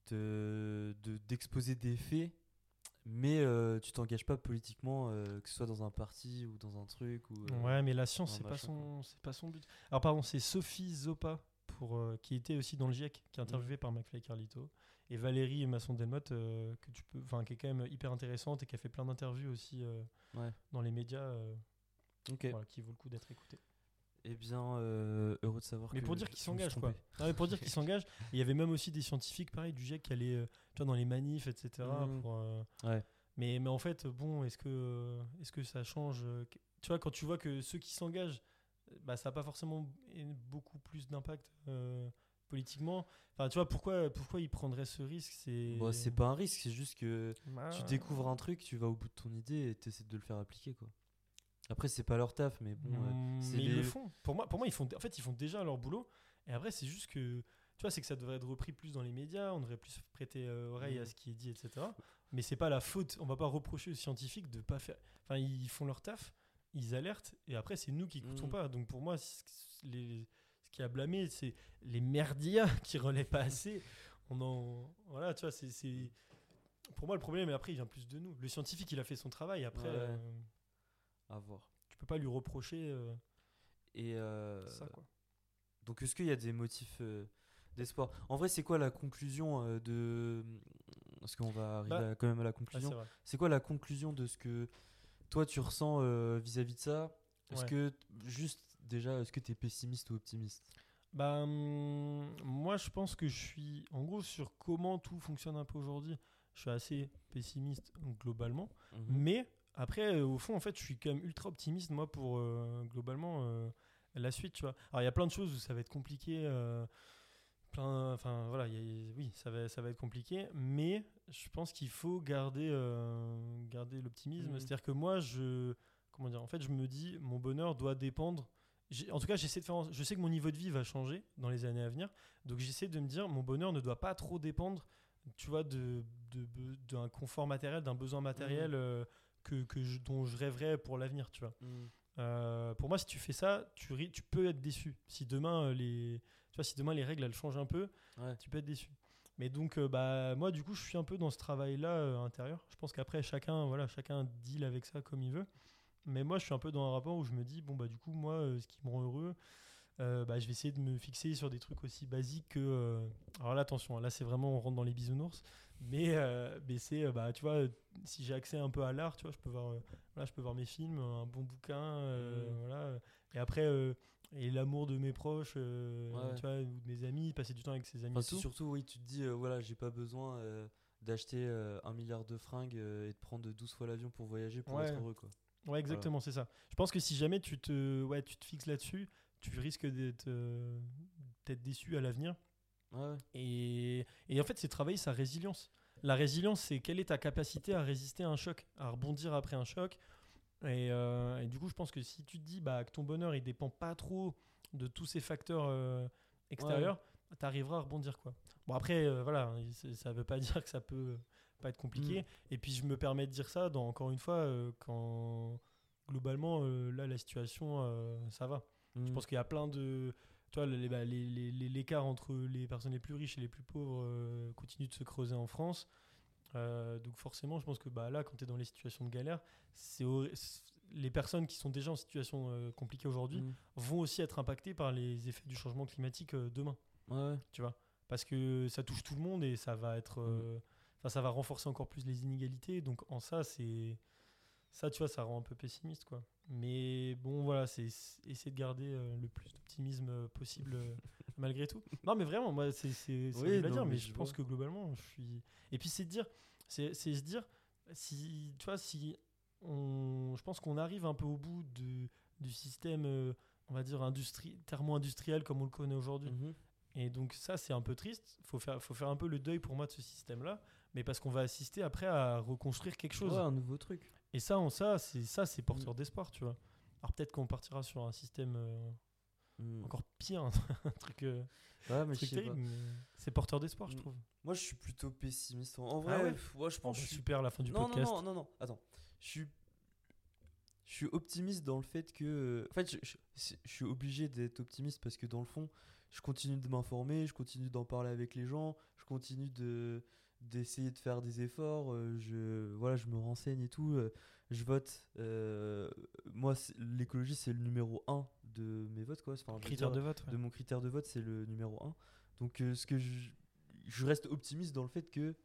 de de- d'exposer des faits, mais euh, tu t'engages pas politiquement, euh, que ce soit dans un parti ou dans un truc ou. Ouais, mais la science, c'est pas son, c'est pas son but. Alors pardon, c'est Sophie Zopa pour euh, qui était aussi dans le GIEC, qui est interviewée par McFly et Carlito, et Valérie Masson Delmotte, euh, que tu peux, qui est quand même hyper intéressante et qui a fait plein d'interviews aussi euh, Ouais. dans les médias, voilà, qui vaut le coup d'être écoutées. Eh bien, euh, heureux de savoir. Mais que pour dire qu'ils s'engagent, quoi. Non, mais pour dire qu'ils s'engagent, il y avait même aussi des scientifiques, pareil, du GIEC qui allaient, tu vois, dans les manifs, etc. Pour, euh, Ouais. Mais, mais en fait, bon, est-ce que, euh, est-ce que ça change Tu vois, quand tu vois que ceux qui s'engagent, bah, ça n'a pas forcément beaucoup plus d'impact euh, politiquement. Enfin, tu vois, pourquoi, pourquoi ils prendraient ce risque? C'est c'est pas un risque, c'est juste que Bah, tu découvres un truc, tu vas au bout de ton idée et tu essaies de le faire appliquer quoi. Après, c'est pas leur taf, mais bon. euh, Mm, mais ils le font. Pour moi, pour moi, ils font. En fait, ils font déjà leur boulot. Et après, c'est juste que. Tu vois, c'est que ça devrait être repris plus dans les médias. On devrait plus prêter euh, oreille à Mhm. ce qui est dit, etc. Mais c'est pas la faute. On va pas reprocher aux scientifiques de pas faire. Enfin, ils font leur taf. Ils alertent. Et après, c'est nous qui écoutons Mhm. pas. Donc pour moi, les, ce qui a blâmé, c'est les merdias qui relaient pas assez. On en. Voilà, tu vois, c'est-. Pour moi, le problème, et après, il vient plus de nous. Le scientifique, il a fait son travail. Après, Ouais. euh, À voir. tu peux pas lui reprocher euh, Et euh, ça, quoi. donc, est-ce qu'il y a des motifs d'espoir? En vrai, c'est quoi la conclusion de. Parce qu'on va arriver Bah, à- quand même à la conclusion. c'est quoi la conclusion de ce que toi tu ressens euh, vis-à-vis de ça? Est-ce Ouais. que, juste déjà, est-ce que tu es pessimiste ou optimiste? Bah, hum, moi, je pense que je suis, en gros, sur comment tout fonctionne un peu aujourd'hui, je suis assez pessimiste globalement. Mhm. Mais après, euh, au fond, en fait, je suis quand même ultra optimiste, moi, pour euh, globalement euh, la suite, tu vois. Alors, il y a plein de choses où ça va être compliqué. euh, plein, enfin, voilà, il y a- oui, ça va, ça va être compliqué. Mais je pense qu'il faut garder, euh, garder l'optimisme. Mhm. C'est-à-dire que moi, je, comment dire, en fait, je me dis, mon bonheur doit dépendre en tout cas, j'essaie de faire. en- Je sais que mon niveau de vie va changer dans les années à venir, donc j'essaie de me dire, mon bonheur ne doit pas trop dépendre, tu vois, de de- de- d'un confort matériel, d'un besoin matériel euh, que, que je- dont je rêverais pour l'avenir, tu vois. Mhm. Euh, pour moi, si tu fais ça, tu, tu peux être déçu. Si demain les, vois, si demain les règles elles changent un peu, Ouais. tu peux être déçu. Mais donc, euh, bah, moi, du coup, je suis un peu dans ce travail-là euh, intérieur. Je pense qu'après, chacun, voilà, chacun deal avec ça comme il veut. Mais moi, je suis un peu dans un rapport où je me dis, bon, bah, du coup, moi, euh, ce qui me rend heureux, bah, je vais essayer de me fixer sur des trucs aussi basiques que. alors là, attention, hein, là, c'est vraiment, on rentre dans les bisounours. Mais, mais c'est, bah, tu vois, si j'ai accès un peu à l'art, tu vois, je peux voir, voilà, je peux voir mes films, un bon bouquin, Mhm. voilà. Et après, et l'amour de mes proches, euh, Ouais. tu vois, ou de mes amis, passer du temps avec ses amis. Enfin, et surtout, oui, tu te dis, euh, voilà, j'ai pas besoin euh, d'acheter euh, un milliard de fringues et de prendre 12 fois l'avion pour voyager pour Ouais. être heureux, quoi. Ouais, exactement, c'est ça. Je pense que si jamais tu te, ouais, tu te fixes là-dessus, tu risques d'être déçu à l'avenir. Ouais, ouais. Et, et en fait, c'est travailler sa résilience. La résilience, c'est quelle est ta capacité à résister à un choc, à rebondir après un choc. Et, euh, et du coup, je pense que si tu te dis bah, que ton bonheur, il dépend pas trop de tous ces facteurs euh, extérieurs, tu arriveras à rebondir. Quoi. Bon, après, euh, voilà, ça veut pas dire que ça peut pas être compliqué. Mm. Et puis, je me permets de dire ça, dans, encore une fois, euh, quand globalement, là, la situation, ça va. Je Mhm. pense qu'il y a plein de. Tu vois, les- bah, les- les- les- l'écart entre les personnes les plus riches et les plus pauvres continue de se creuser en France. Euh, donc forcément, je pense que bah, là, quand tu es dans les situations de galère, c'est les personnes qui sont déjà en situation euh, compliquée aujourd'hui Mhm. vont aussi être impactées par les effets du changement climatique euh, demain. Ouais. Tu vois? Parce que ça touche tout le monde et ça va être... Enfin, ça va renforcer encore plus les inégalités. Donc en ça, c'est... Ça, tu vois, ça rend un peu pessimiste, quoi. Mais bon, voilà, c'est essayer de garder euh, le plus d'optimisme euh, possible euh, malgré tout. Non, mais vraiment, moi, c'est Oui, à dire, mais mais je je pense que globalement, je suis. Et puis, c'est de dire, c'est se dire, si, tu vois, si on, je pense qu'on arrive un peu au bout de, du système, euh, on va dire, industrie, thermo-industriel comme on le connaît aujourd'hui. Mhm. Et donc, ça, c'est un peu triste. Faut faire, faut faire un peu le deuil pour moi de ce système-là, mais parce qu'on va assister après à reconstruire quelque chose. Ouais, un nouveau truc. Et ça, on, ça, c'est ça, c'est porteur d'espoir, tu vois. Alors peut-être qu'on partira sur un système euh, Mm. encore pire, un truc, euh, Ouais, mais c'est porteur d'espoir, je Mm. trouve. Moi, je suis plutôt pessimiste. En vrai, Ah ouais je Bon, pense que je suis super, la fin du non, podcast. Non, non, non, non, attends. Je suis, je suis optimiste dans le fait que. En fait, je, je- c'est- je suis obligé d'être optimiste parce que dans le fond, je continue de m'informer, je continue d'en parler avec les gens, je continue de d'essayer de faire des efforts, euh, je voilà, je me renseigne et tout, euh, je vote. euh, moi, l'écologie, c'est le numéro 1 de mes votes, quoi. Enfin, Critère dire, de vote. ouais. de mon critère de vote, c'est le numéro 1. Donc, euh, ce que je, je reste optimiste dans le fait que,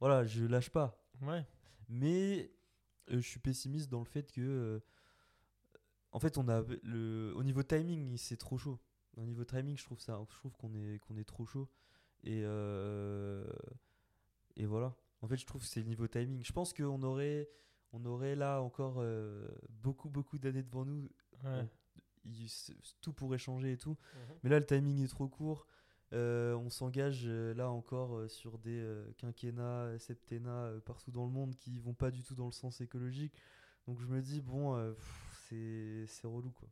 voilà, je lâche pas. Ouais. Mais euh, je suis pessimiste dans le fait que, en fait, on a le, au niveau timing, c'est trop chaud. Au niveau timing, je trouve ça, je trouve qu'on est, qu'on est trop chaud. Et et voilà. En fait, je trouve que c'est le niveau timing. Je pense qu'on aurait, on aurait là encore euh, beaucoup, beaucoup d'années devant nous. ouais. Il- tout pourrait changer et tout. Mhm. Mais là, le timing est trop court. Euh, on s'engage euh, là encore euh, sur des quinquennats, septennats partout dans le monde qui vont pas du tout dans le sens écologique. Donc je me dis, bon, c'est relou quoi.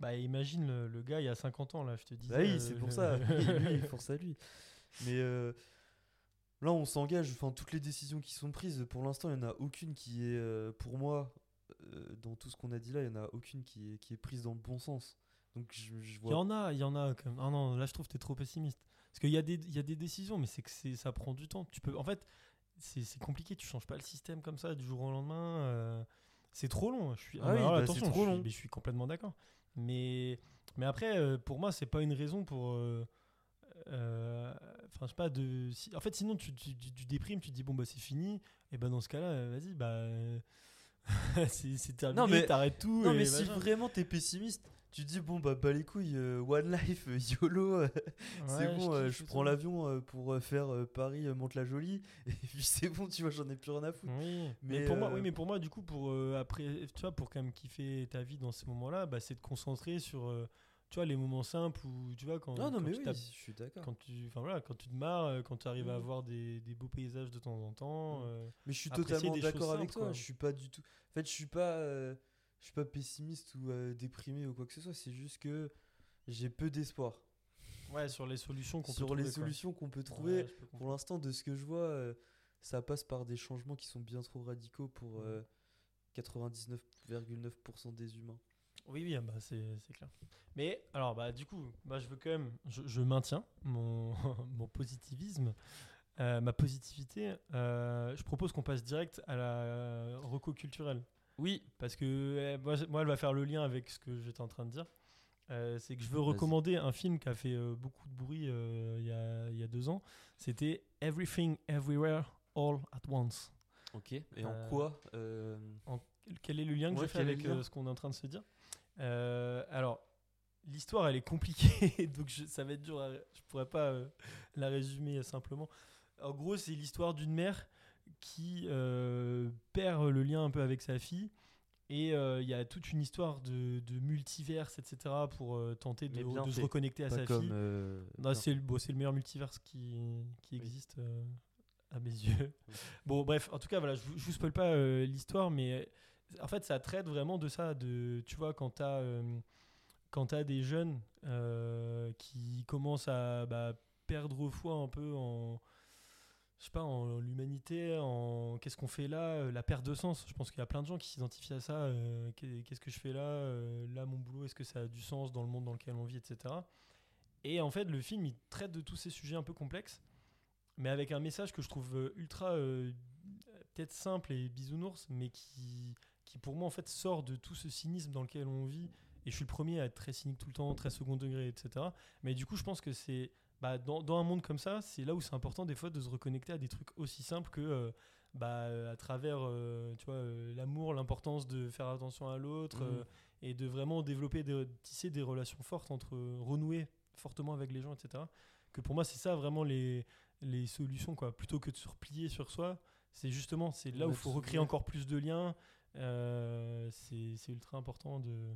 Bah imagine le, le gars il y a 50 ans là, je te dis. Bah oui, c'est pour ça. Lui, lui, force à lui. Mais là, on s'engage. Enfin, toutes les décisions qui sont prises, pour l'instant, il n'y en a aucune qui est, euh, pour moi, euh, dans tout ce qu'on a dit là, il n'y en a aucune qui est, qui est prise dans le bon sens. Donc je, je Il y vois. en a, il y en a quand même. Ah non, là je trouve que t'es trop pessimiste. Parce qu'il y, a des- y a des décisions, mais c'est que c'est- ça prend du temps. Tu peux, en fait, c'est c'est compliqué. Tu changes pas le système comme ça du jour au lendemain. euh, c'est trop long. Je suis, Ah oui, bah, attention, trop je suis- long. mais je suis complètement d'accord. Mais, mais après, pour moi, c'est pas une raison pour. Euh, Enfin, je sais pas, de. si- en fait, sinon, tu, tu, tu- tu déprimes, tu te dis, bon, bah, c'est fini. Et ben dans ce cas-là, euh, vas-y, bah. euh, c'est terminé, Non, mais- t'arrêtes tout. Non, et mais si vraiment t'es pessimiste, tu te dis, bon, bah, bah les couilles, euh, One Life, YOLO, euh, c'est Ouais, bon, euh, je prends l'avion pour faire Paris-Monte-la-Jolie, et puis c'est bon, tu vois, j'en ai plus rien à foutre. Oui, mais, Mais, pour moi, oui, mais pour moi, du coup, pour après, tu vois, pour quand même kiffer ta vie dans ces moments-là, bah, c'est de concentrer sur, tu vois, les moments simples où, tu vois, quand, Non, non, quand mais tu oui, je suis d'accord. quand tu, enfin voilà, quand tu te marres, euh, quand tu arrives à Mhm. voir des, des beaux paysages de temps en temps. Mhm. euh, Mais je suis totalement d'accord avec simples, toi. quoi. Je suis pas du tout. En fait, je suis pas, euh, je suis pas pessimiste ou euh, déprimé ou quoi que ce soit. C'est juste que j'ai peu d'espoir ouais, sur les solutions qu'on peut sur trouver, les quoi. solutions qu'on peut trouver. Pour l'instant, de ce que je vois, ça passe par des changements qui sont bien trop radicaux pour Mhm. euh, 99,9% des humains. Oui, oui, ah bah, c'est c'est clair. Mais alors, bah, du coup, bah, je veux quand même, je, je maintiens mon, mon positivisme, euh, ma positivité. Euh, je propose qu'on passe direct à la reco culturelle. Oui. Parce que euh, moi, moi, elle va faire le lien avec ce que j'étais en train de dire. Euh, c'est que je veux Vas-y. recommander un film qui a fait euh, beaucoup de bruit euh, il y, a, il y a deux ans. C'était Everything Everywhere All at Once. Ok. Et Euh, en quoi euh, Quel est le lien que Ouais, je fais avec euh, ce qu'on est en train de se dire? Euh, Alors, l'histoire, elle est compliquée, donc je- ça va être dur. à- je pourrais pas euh, la résumer simplement. En gros, c'est l'histoire d'une mère qui euh, perd le lien un peu avec sa fille. Et euh, il y a toute une histoire de, de multiverse, etc., pour euh, tenter de, Mais bien de se reconnecter à sa fille. euh, c'est le, bon, c'est le meilleur multiverse qui, existe euh, à mes yeux. Bon, bref, en tout cas, voilà, je, vous- je vous spoil pas euh, l'histoire, mais euh, en fait, ça traite vraiment de ça. De, tu vois, quand tu as, des jeunes euh, qui commencent à bah, perdre foi un peu en. Je sais pas, en l'humanité, en qu'est-ce qu'on fait là, euh, la perte de sens. Je pense qu'il y a plein de gens qui s'identifient à ça. euh, qu'est- qu'est-ce que je fais là euh, Là, mon boulot, est-ce que ça a du sens dans le monde dans lequel on vit, etc. Et en fait, le film, il traite de tous ces sujets un peu complexes, mais avec un message que je trouve euh, ultra, euh, peut-être simple et bisounours, mais qui, qui pour moi, en fait, sort de tout ce cynisme dans lequel on vit. Et je suis le premier à être très cynique tout le temps, très second degré, etc. Mais du coup, je pense que c'est. Bah, dans, dans un monde comme ça, c'est là où c'est important des fois de se reconnecter à des trucs aussi simples que euh, bah, à travers euh, tu vois, euh, l'amour, l'importance de faire attention à l'autre euh, et de vraiment développer, des, tisser des relations fortes entre renouer fortement avec les gens, etc. Que pour moi, c'est ça vraiment les, les solutions, quoi. Plutôt que de se replier sur soi, c'est justement, c'est là où Ouais, il faut recréer encore plus de liens. Euh, c'est ultra important de,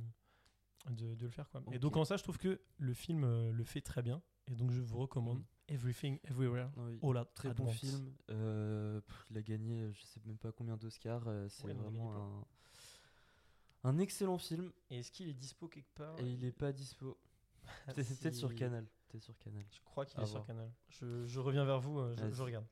de, de le faire, quoi. Et donc, en ça, je trouve que le film euh, le fait très bien. Et donc, je vous recommande Mm. Everything, Everywhere, Ah oui. All at Très bon film. Euh, pff, il a gagné, je sais même pas combien d'Oscars. c'est Ouais, vraiment un, un excellent film. Et est-ce qu'il est dispo quelque part? Et il est pas dispo. Ah, C'est peut-être sur. Canal. Sur Canal. Je crois qu'il est sur. Canal. Je, je reviens vers vous, euh, je, regarde.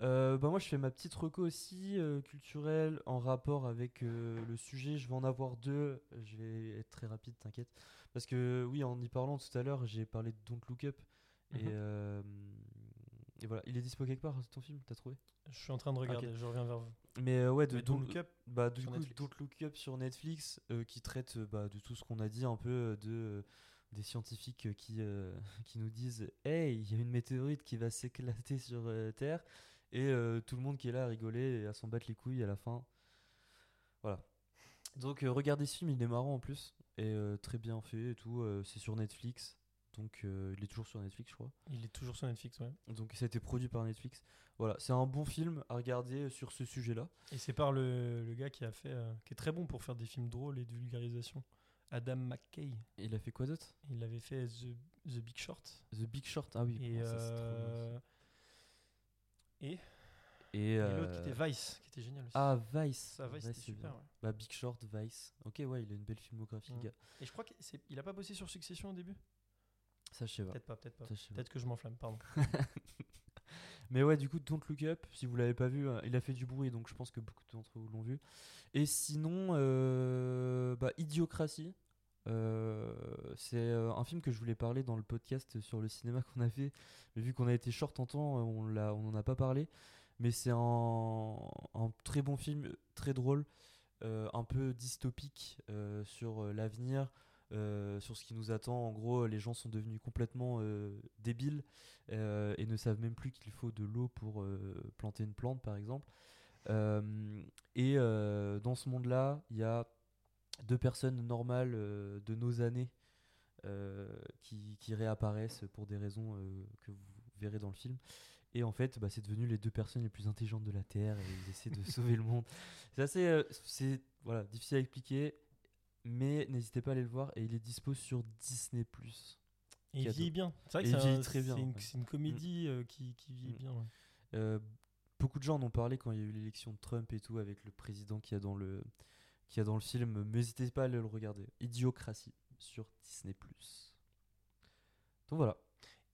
Euh, bah moi, je fais ma petite reco aussi euh, culturelle en rapport avec euh, le sujet. Je vais en avoir deux. Je vais être très rapide, t'inquiète. Parce que oui, en y parlant tout à l'heure, j'ai parlé de Don't Look Up. Et, Mhm. et voilà, il est dispo quelque part ton film, t'as trouvé? Je suis en train de regarder, je reviens vers vous. Mais ouais, de Mais Don't Look Up, Bah, du coup. Don't Look Up sur Netflix, qui traite bah, de tout ce qu'on a dit, un peu de des scientifiques euh, qui, euh, qui nous disent Hey, il y a une météorite qui va s'éclater sur euh, Terre, et euh, tout le monde qui est là à rigoler et à s'en battre les couilles à la fin. Voilà. Donc, regardez ce film, il est marrant en plus, et très bien fait et tout. c'est sur Netflix, donc il est toujours sur Netflix, je crois. il est toujours sur Netflix, ouais. Donc, ça a été produit par Netflix. Voilà, c'est un bon film à regarder sur ce sujet-là. Et c'est par le, le gars qui a fait, qui est très bon pour faire des films drôles et de vulgarisation. Adam McKay. Et il a fait quoi d'autre? Il avait fait The, The Big Short. The Big Short, ah oui. Et, oh, ça, trop euh, et, euh, l'autre qui était Vice, qui était génial aussi. Ah, Vice. ça, Vice, c'était c'est super. ouais. Bah, Big Short, Vice. Ok, ouais, il a une belle filmographie, le gars. Et je crois qu'il a pas bossé sur Succession au début? Ça, je sais pas. Peut-être pas, peut-être pas. Peut-être que je m'enflamme, pardon. Mais ouais, du coup, Don't Look Up, si vous l'avez pas vu, euh, il a fait du bruit, donc je pense que beaucoup d'entre vous l'ont vu. Et sinon, euh, bah, Idiocratie. euh, c'est un film que je voulais parler dans le podcast sur le cinéma qu'on a fait, mais vu qu'on a été short en temps, on l'a, on en a pas parlé. Mais c'est un, un très bon film, très drôle, un peu dystopique sur l'avenir, euh, sur ce qui nous attend. En gros, les gens sont devenus complètement euh, débiles euh, et ne savent même plus qu'il faut de l'eau pour planter une plante, par exemple. Et dans ce monde-là, il y a deux personnes normales de nos années qui, réapparaissent pour des raisons que vous verrez dans le film. Et en fait, bah, c'est devenu les deux personnes les plus intelligentes de la Terre et ils essaient de sauver le monde. C'est assez voilà, difficile à expliquer, mais n'hésitez pas à aller le voir et il est dispo sur Disney+. Et il vieillit bien. C'est vrai que c'est un- une, ouais. une comédie euh, qui, qui vieillit Mm. bien. ouais. Euh, beaucoup de gens en ont parlé quand il y a eu l'élection de Trump et tout avec le président qui a dans le qui a dans le film. Mais N'hésitez pas à aller le regarder. Idiocratie sur Disney+. Donc voilà.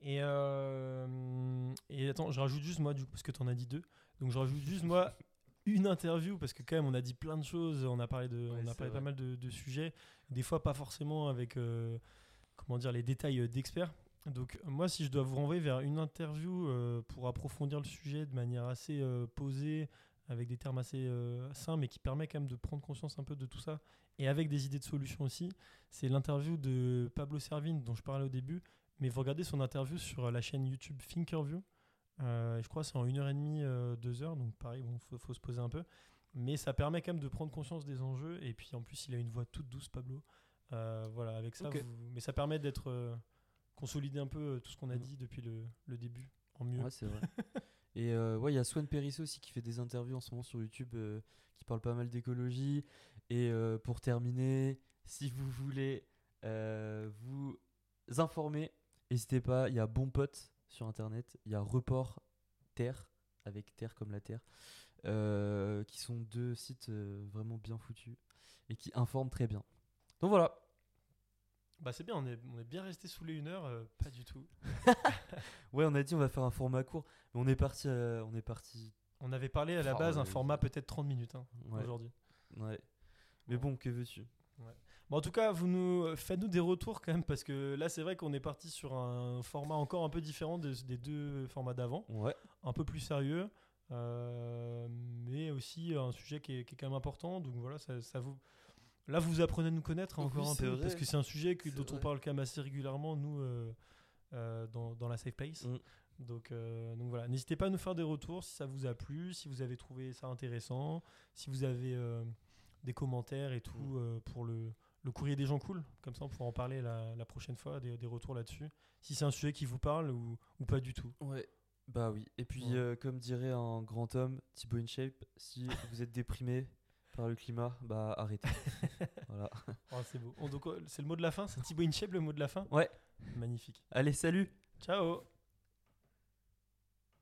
Et, euh, et attends, je rajoute juste moi, du coup, parce que tu en as dit deux. Donc je rajoute juste moi une interview, parce que quand même on a dit plein de choses, on a parlé, de, Ouais, on a parlé pas mal de, de sujets, des fois pas forcément avec euh, comment dire, les détails euh, d'experts. Donc moi, si je dois vous renvoyer vers une interview euh, pour approfondir le sujet de manière assez euh, posée, avec des termes assez simples, mais qui permet quand même de prendre conscience un peu de tout ça, et avec des idées de solutions aussi, c'est l'interview de Pablo Servine dont je parlais au début, mais vous regardez son interview sur la chaîne YouTube Thinkerview. Euh, je crois que c'est en une heure et demie, euh, deux heures, donc pareil, bon, faut, faut se poser un peu. Mais ça permet quand même de prendre conscience des enjeux. Et puis en plus, il a une voix toute douce, Pablo. Euh, voilà, avec ça, vous- mais ça permet d'être consolider un peu tout ce qu'on a Mm. dit depuis le, le début en mieux. Ouais, c'est vrai. Et euh, ouais, il y a Swan Périssé aussi qui fait des interviews en ce moment sur YouTube euh, qui parle pas mal d'écologie. Et euh, pour terminer, si vous voulez vous informer, n'hésitez pas, il y a Bon Pote sur internet, il y a Report Terre, avec Terre comme la Terre, euh, qui sont deux sites euh, vraiment bien foutus et qui informent très bien. Donc voilà. Bah c'est bien, on est, on est bien resté sous les une heure, euh, pas du tout. Ouais, on a dit on va faire un format court, mais on est parti, euh, on est parti. On avait parlé à la Oh, base un format peut-être 30 minutes hein, Ouais, aujourd'hui. ouais. Mais bon, que veux-tu? Bon, en tout cas, vous nous faites-nous des retours quand même parce que là, c'est vrai qu'on est parti sur un format encore un peu différent des, des deux formats d'avant, Ouais. un peu plus sérieux, euh, mais aussi un sujet qui est, qui est quand même important. Donc voilà, ça, ça vous. Là, vous apprenez à nous connaître encore un peu vrai. parce que c'est un sujet que- dont on parle quand même assez régulièrement nous euh, euh, dans, dans la safe place. Mm. Donc, donc voilà, n'hésitez pas à nous faire des retours si ça vous a plu, si vous avez trouvé ça intéressant, si vous avez des commentaires et tout Mm. pour le, le courrier des gens cool. Comme ça, on pourra en parler la, la prochaine fois, des, des retours là-dessus. Si c'est un sujet qui vous parle ou, ou pas du tout. Ouais. Bah oui. Et puis, Ouais. euh, comme dirait un grand homme, Thibaut InShape, si vous êtes déprimé par le climat, bah arrêtez. voilà. Oh, c'est beau. On- donc, euh, c'est le mot de la fin? C'est Thibaut InShape le mot de la fin? Ouais. Magnifique. Allez, salut Ciao